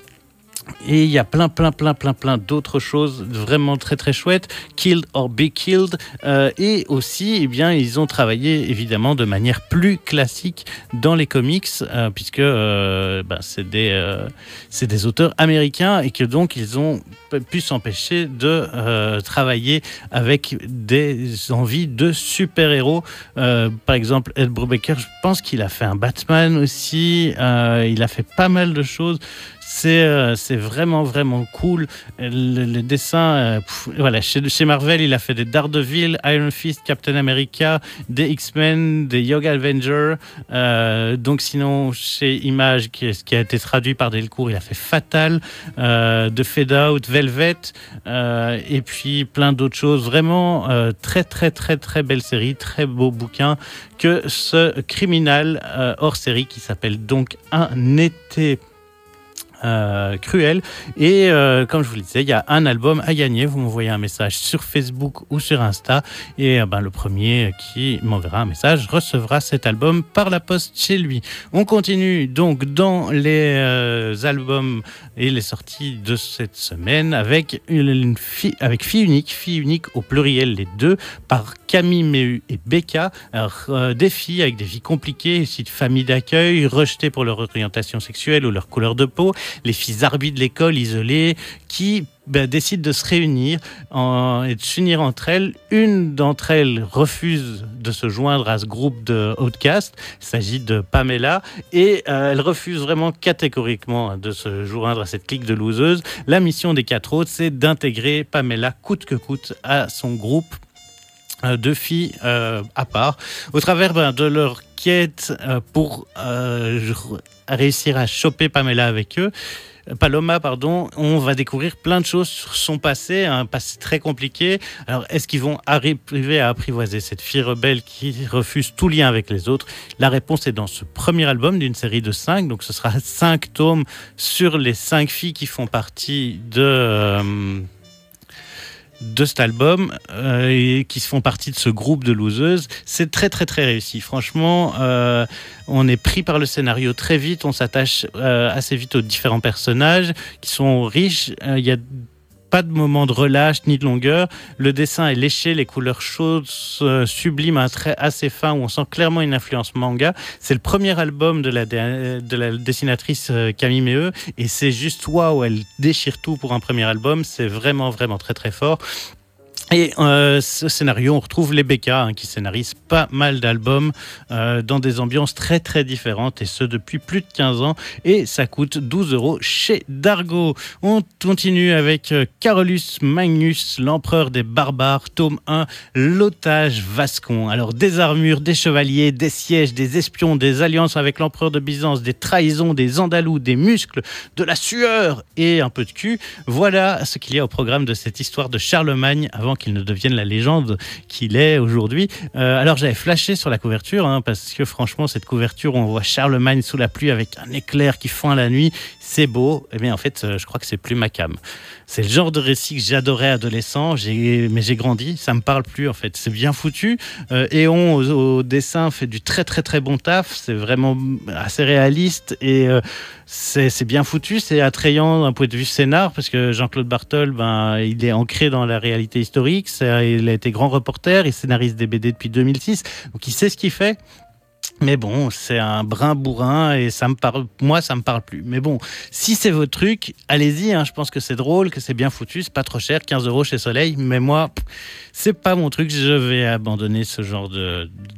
et il y a plein, plein, plein, plein, plein d'autres choses vraiment très, très chouettes. Killed or Be Killed. Euh, et aussi, eh bien, ils ont travaillé évidemment de manière plus classique dans les comics, euh, puisque ben, c'est des, auteurs américains et que donc ils ont pu s'empêcher de euh, travailler avec des envies de super-héros. Euh, par exemple, Ed Brubaker, je pense qu'il a fait un Batman aussi. Euh, il a fait pas mal de choses. C'est c'est vraiment, vraiment cool. Le, le dessin, pff, voilà, chez, Marvel, il a fait des Daredevil, Iron Fist, Captain America, des X-Men, des Young Avengers. Euh, donc, sinon, chez Image, qui, qui a été traduit par Delcourt, il a fait Fatal, de Fade Out, Velvet, euh, et puis plein d'autres choses. Vraiment, euh, très, très, très, très belle série, très beau bouquin que ce criminal euh, hors série qui s'appelle donc Un été euh, cruel. Et euh, comme je vous le disais, il y a un album à gagner. Vous m'envoyez un message sur Facebook ou sur Insta. Et euh, ben, le premier qui m'enverra un message recevra cet album par la poste chez lui. On continue donc dans les albums et les sorties de cette semaine avec une fille, avec fille unique, fille unique au pluriel les deux, par Camille Méhu et Becca. Alors, euh, des filles avec des vies compliquées, issues de familles d'accueil, rejetées pour leur orientation sexuelle ou leur couleur de peau, les filles arbitres de l'école isolées qui ben, décident de se réunir et de s'unir entre elles. Une d'entre elles refuse de se joindre à ce groupe de Outcast. Il s'agit de Pamela et euh, elle refuse vraiment catégoriquement de se joindre à cette clique de loseuses. La mission des quatre autres, c'est d'intégrer Pamela coûte que coûte à son groupe euh, de filles euh, à part, au travers ben, de leur quête euh, pour réussir à choper Pamela avec eux. Paloma, pardon, on va découvrir plein de choses sur son passé, un passé très compliqué. Alors, est-ce qu'ils vont arriver à apprivoiser cette fille rebelle qui refuse tout lien avec les autres? La réponse est dans ce premier album d'une série de cinq. Donc, ce sera cinq tomes sur les cinq filles qui font partie de. De cet album euh, et qui font partie de ce groupe de loseuses. C'est très très très réussi. Franchement, euh, on est pris par le scénario très vite, on s'attache euh, assez vite aux différents personnages qui sont riches. Il y a pas de moment de relâche ni de longueur. Le dessin est léché, les couleurs chaudes euh, subliment, un trait assez fin où on sent clairement une influence manga. C'est le premier album de la, dessinatrice euh, Camille Méheux et c'est juste waouh, elle déchire tout pour un premier album. C'est vraiment vraiment très très fort. Et euh, ce scénario, on retrouve les BK hein, qui scénarisent pas mal d'albums euh, dans des ambiances très très différentes et ce depuis plus de 15 ans et ça coûte 12 euros chez Dargo. On continue avec euh, Carolus Magnus, l'empereur des barbares, tome 1, l'otage Vascon. Alors des armures, des chevaliers, des sièges, des espions, des alliances avec l'empereur de Byzance, des trahisons, des andalous, des muscles, de la sueur et un peu de cul. Voilà ce qu'il y a au programme de cette histoire de Charlemagne avant qu'il ne devienne la légende qu'il est aujourd'hui. Euh, alors j'avais flashé sur la couverture, hein, parce que franchement, cette couverture on voit Charlemagne sous la pluie avec un éclair qui fend la nuit, c'est beau. Et eh bien en fait, euh, je crois que c'est plus ma cam. C'est le genre de récit que j'adorais adolescent, mais j'ai grandi, ça me parle plus en fait. C'est bien foutu. Euh, Eon au, dessin fait du très très très bon taf, c'est vraiment assez réaliste et euh, c'est bien foutu, c'est attrayant d'un point de vue scénar parce que Jean-Claude Bartol, ben, il est ancré dans la réalité historique, il a été grand reporter, il scénarise des BD depuis 2006, donc il sait ce qu'il fait. Mais bon, c'est un brin bourrin et ça me parle, moi, ça me parle plus. Mais bon, si c'est votre truc, allez-y. Hein, je pense que c'est drôle, que c'est bien foutu, c'est pas trop cher, 15 euros chez Soleil. Mais moi, c'est pas mon truc. Je vais abandonner ce genre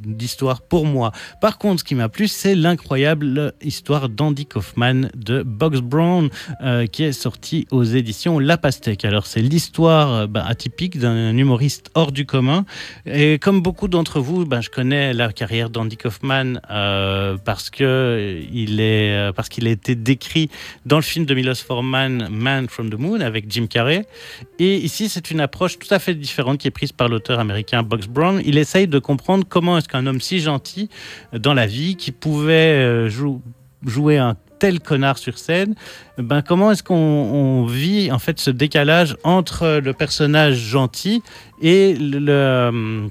d'histoire pour moi. Par contre, ce qui m'a plu, c'est l'incroyable histoire d'Andy Kaufman de Box Brown euh, qui est sortie aux éditions La Pastèque. Alors, c'est l'histoire euh, bah, atypique d'un humoriste hors du commun. Et comme beaucoup d'entre vous, bah, je connais la carrière d'Andy Kaufman euh, parce que il est euh, parce qu'il a été décrit dans le film de Milos Forman, Man from the Moon, avec Jim Carrey. Et ici, c'est une approche tout à fait différente qui est prise par l'auteur américain Box Brown. Il essaye de comprendre comment est-ce qu'un homme si gentil euh, dans la vie, qui pouvait jouer un tel connard sur scène, ben comment est-ce qu'on vit en fait ce décalage entre le personnage gentil et le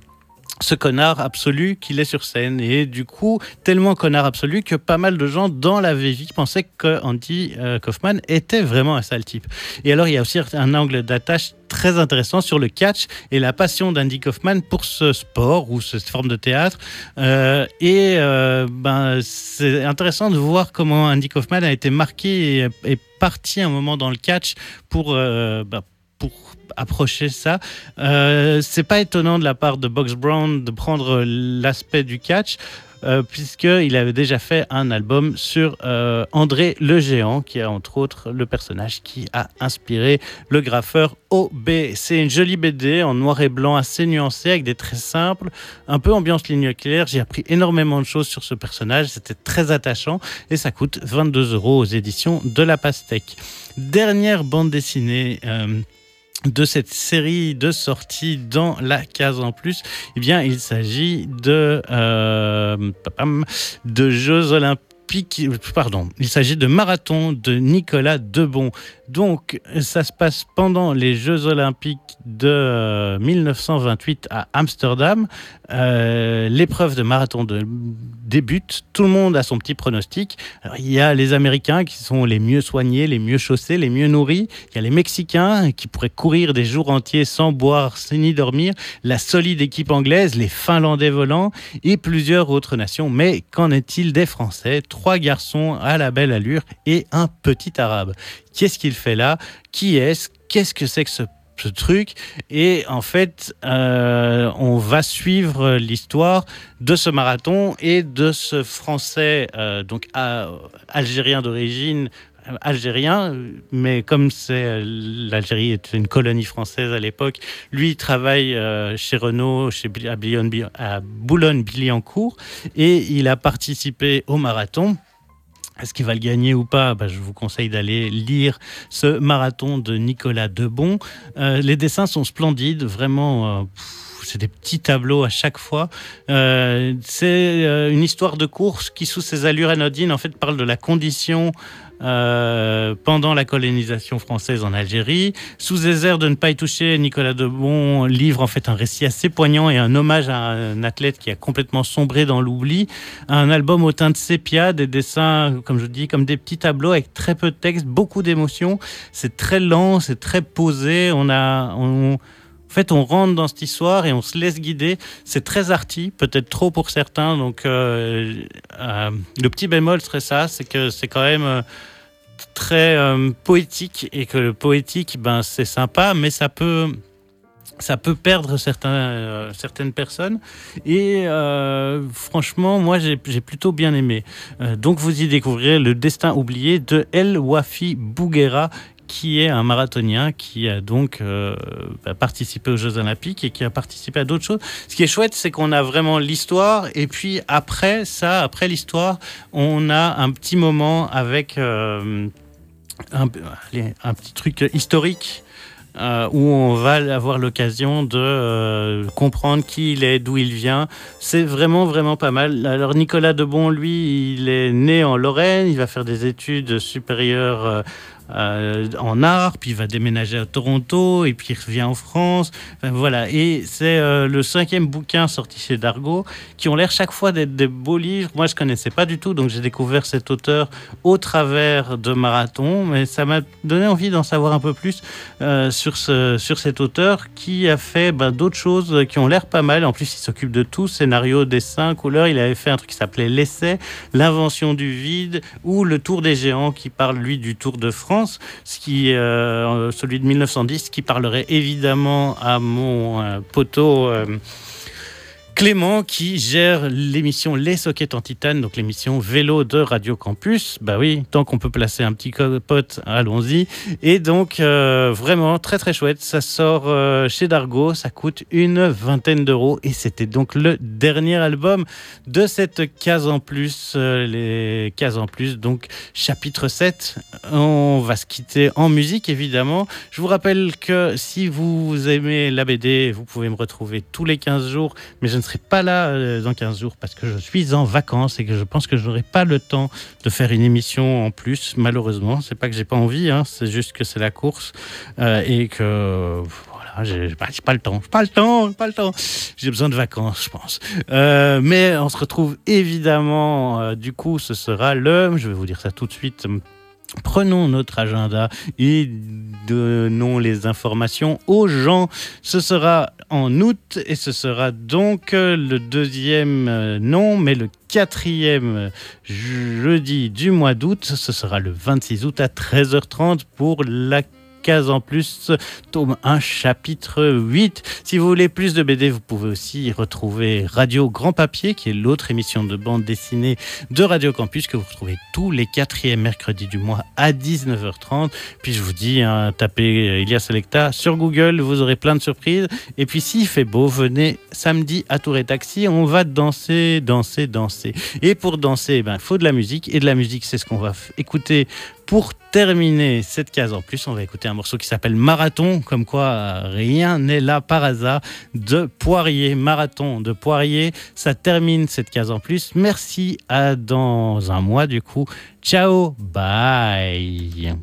ce connard absolu qu'il est sur scène. Et du coup, tellement connard absolu que pas mal de gens dans la vie pensaient que Andy euh, Kaufman était vraiment un sale type. Et alors, il y a aussi un angle d'attache très intéressant sur le catch et la passion d'Andy Kaufman pour ce sport ou cette forme de théâtre. Euh, et euh, ben, c'est intéressant de voir comment Andy Kaufman a été marqué et parti un moment dans le catch pour, ben, pour approcher ça. Euh, c'est pas étonnant de la part de Box Brown de prendre l'aspect du catch. Euh, puisqu'il avait déjà fait un album sur euh, André le Géant, qui est entre autres le personnage qui a inspiré le graffeur OB. C'est une jolie BD en noir et blanc assez nuancée, avec des traits simples, un peu ambiance ligne claire. J'ai appris énormément de choses sur ce personnage, c'était très attachant, et ça coûte 22 euros aux éditions de La Pastèque. Dernière bande dessinée de cette série de sorties dans la case en plus, eh bien, il s'agit de, euh, de Jeux Olympiques pardon, il s'agit de Marathon de Nicolas Debon. Donc, ça se passe pendant les Jeux Olympiques de 1928 euh, à Amsterdam. Euh, l'épreuve de marathon débute. Tout le monde a son petit pronostic. il y a les Américains qui sont les mieux soignés, les mieux chaussés, les mieux nourris. Il y a les Mexicains qui pourraient courir des jours entiers sans boire ni dormir. La solide équipe anglaise, les Finlandais volants et plusieurs autres nations. Mais qu'en est-il des Français? Trois garçons à la belle allure et un petit arabe. Qu'est-ce qu'il fait là? Qui est-ce? Qu'est-ce que c'est que ce truc? Et en fait euh, on va suivre l'histoire de ce marathon et de ce français euh, donc algérien d'origine algérien, mais comme c'est l'Algérie est une colonie française à l'époque, lui il travaille euh, chez Renault, chez à Boulogne-Billancourt, et il a participé au marathon. Est-ce qu'il va le gagner ou pas? Bah, Je vous conseille d'aller lire ce marathon de Nicolas Debon. Euh, les dessins sont splendides, vraiment. Euh, c'est des petits tableaux à chaque fois. Euh, c'est une histoire de course qui, sous ses allures anodines, en fait, parle de la condition euh, pendant la colonisation française en Algérie. Sous airs de ne pas y toucher, Nicolas Debon livre en fait un récit assez poignant et un hommage à un athlète qui a complètement sombré dans l'oubli. Un album au teint de sépia, des dessins, comme je dis, comme des petits tableaux avec très peu de texte, beaucoup d'émotions. C'est très lent, c'est très posé. On a, en fait, on rentre dans cette histoire et on se laisse guider. C'est très arty, peut-être trop pour certains. Donc, euh, euh, le petit bémol serait ça, c'est que c'est quand même euh, très poétique et que le poétique, ben, c'est sympa, mais ça peut ça peut perdre certains, certaines personnes. Et franchement, moi, j'ai plutôt bien aimé. Donc, vous y découvrirez le destin oublié de El Wafi Bouguera, qui est un marathonien qui a donc euh, bah, participé aux Jeux Olympiques et qui a participé à d'autres choses. Ce qui est chouette, c'est qu'on a vraiment l'histoire et puis après ça, après l'histoire, on a un petit moment avec euh, un, petit truc historique. euh, où on va avoir l'occasion de comprendre qui il est, d'où il vient. C'est vraiment, vraiment pas mal. Alors Nicolas Debon, lui, il est né en Lorraine, il va faire des études supérieures euh, en art, puis il va déménager à Toronto, et puis il revient en France. Voilà, et c'est euh, le cinquième bouquin sorti chez Dargo, qui ont l'air chaque fois d'être des beaux livres. Moi, je connaissais pas du tout, donc j'ai découvert cet auteur au travers de Marathon, mais ça m'a donné envie d'en savoir un peu plus euh, sur, ce, sur cet auteur qui a fait ben, d'autres choses qui ont l'air pas mal. En plus, il s'occupe de tout, scénario, dessin, couleur. Il avait fait un truc qui s'appelait L'essai, l'invention du vide, ou le Tour des géants, qui parle, lui, du Tour de France, ce qui, euh, celui de 1910, qui parlerait évidemment à mon euh, poteau. Clément qui gère l'émission Les Sockets en Titane, donc l'émission vélo de Radio Campus. Bah oui, tant qu'on peut placer un petit pote, allons-y. Et donc, euh, vraiment très très chouette. Ça sort euh, chez Dargo, ça coûte une vingtaine d'euros. Et c'était donc le dernier album de cette case en plus, euh, les cases en plus, donc chapitre 7. On va se quitter en musique, évidemment. Je vous rappelle que si vous aimez la BD, vous pouvez me retrouver tous les 15 jours, mais je ne serai pas là euh, dans 15 jours parce que je suis en vacances et que je pense que je n'aurai pas le temps de faire une émission en plus, malheureusement. C'est pas que j'ai pas envie, hein, c'est juste que c'est la course euh, et que voilà, j'ai pas le temps, pas le temps, pas le temps. J'ai besoin de vacances, je pense. Euh, mais on se retrouve évidemment, du coup, ce sera le, je vais vous dire ça tout de suite. Prenons notre agenda et donnons les informations aux gens. Ce sera en août et ce sera donc le deuxième, euh, non, mais le quatrième jeudi du mois d'août. Ce sera le 26 août à 13h30 pour la case en plus, tome 1, chapitre 8. Si vous voulez plus de BD, vous pouvez aussi retrouver Radio Grand Papier, qui est l'autre émission de bande dessinée de Radio Campus, que vous retrouvez tous les quatrièmes mercredis du mois à 19h30. Puis je vous dis, hein, tapez Ilia Selecta sur Google, vous aurez plein de surprises. Et puis s'il fait beau, venez samedi à Tour et Taxi, on va danser, danser, danser. Et pour danser, il ben, faut de la musique. Et de la musique, c'est ce qu'on va écouter pour terminer cette case en plus, on va écouter un morceau qui s'appelle Marathon, comme quoi euh, rien n'est là par hasard, de Poirier. Marathon de Poirier, ça termine cette case en plus. Merci à dans un mois du coup. Ciao, bye.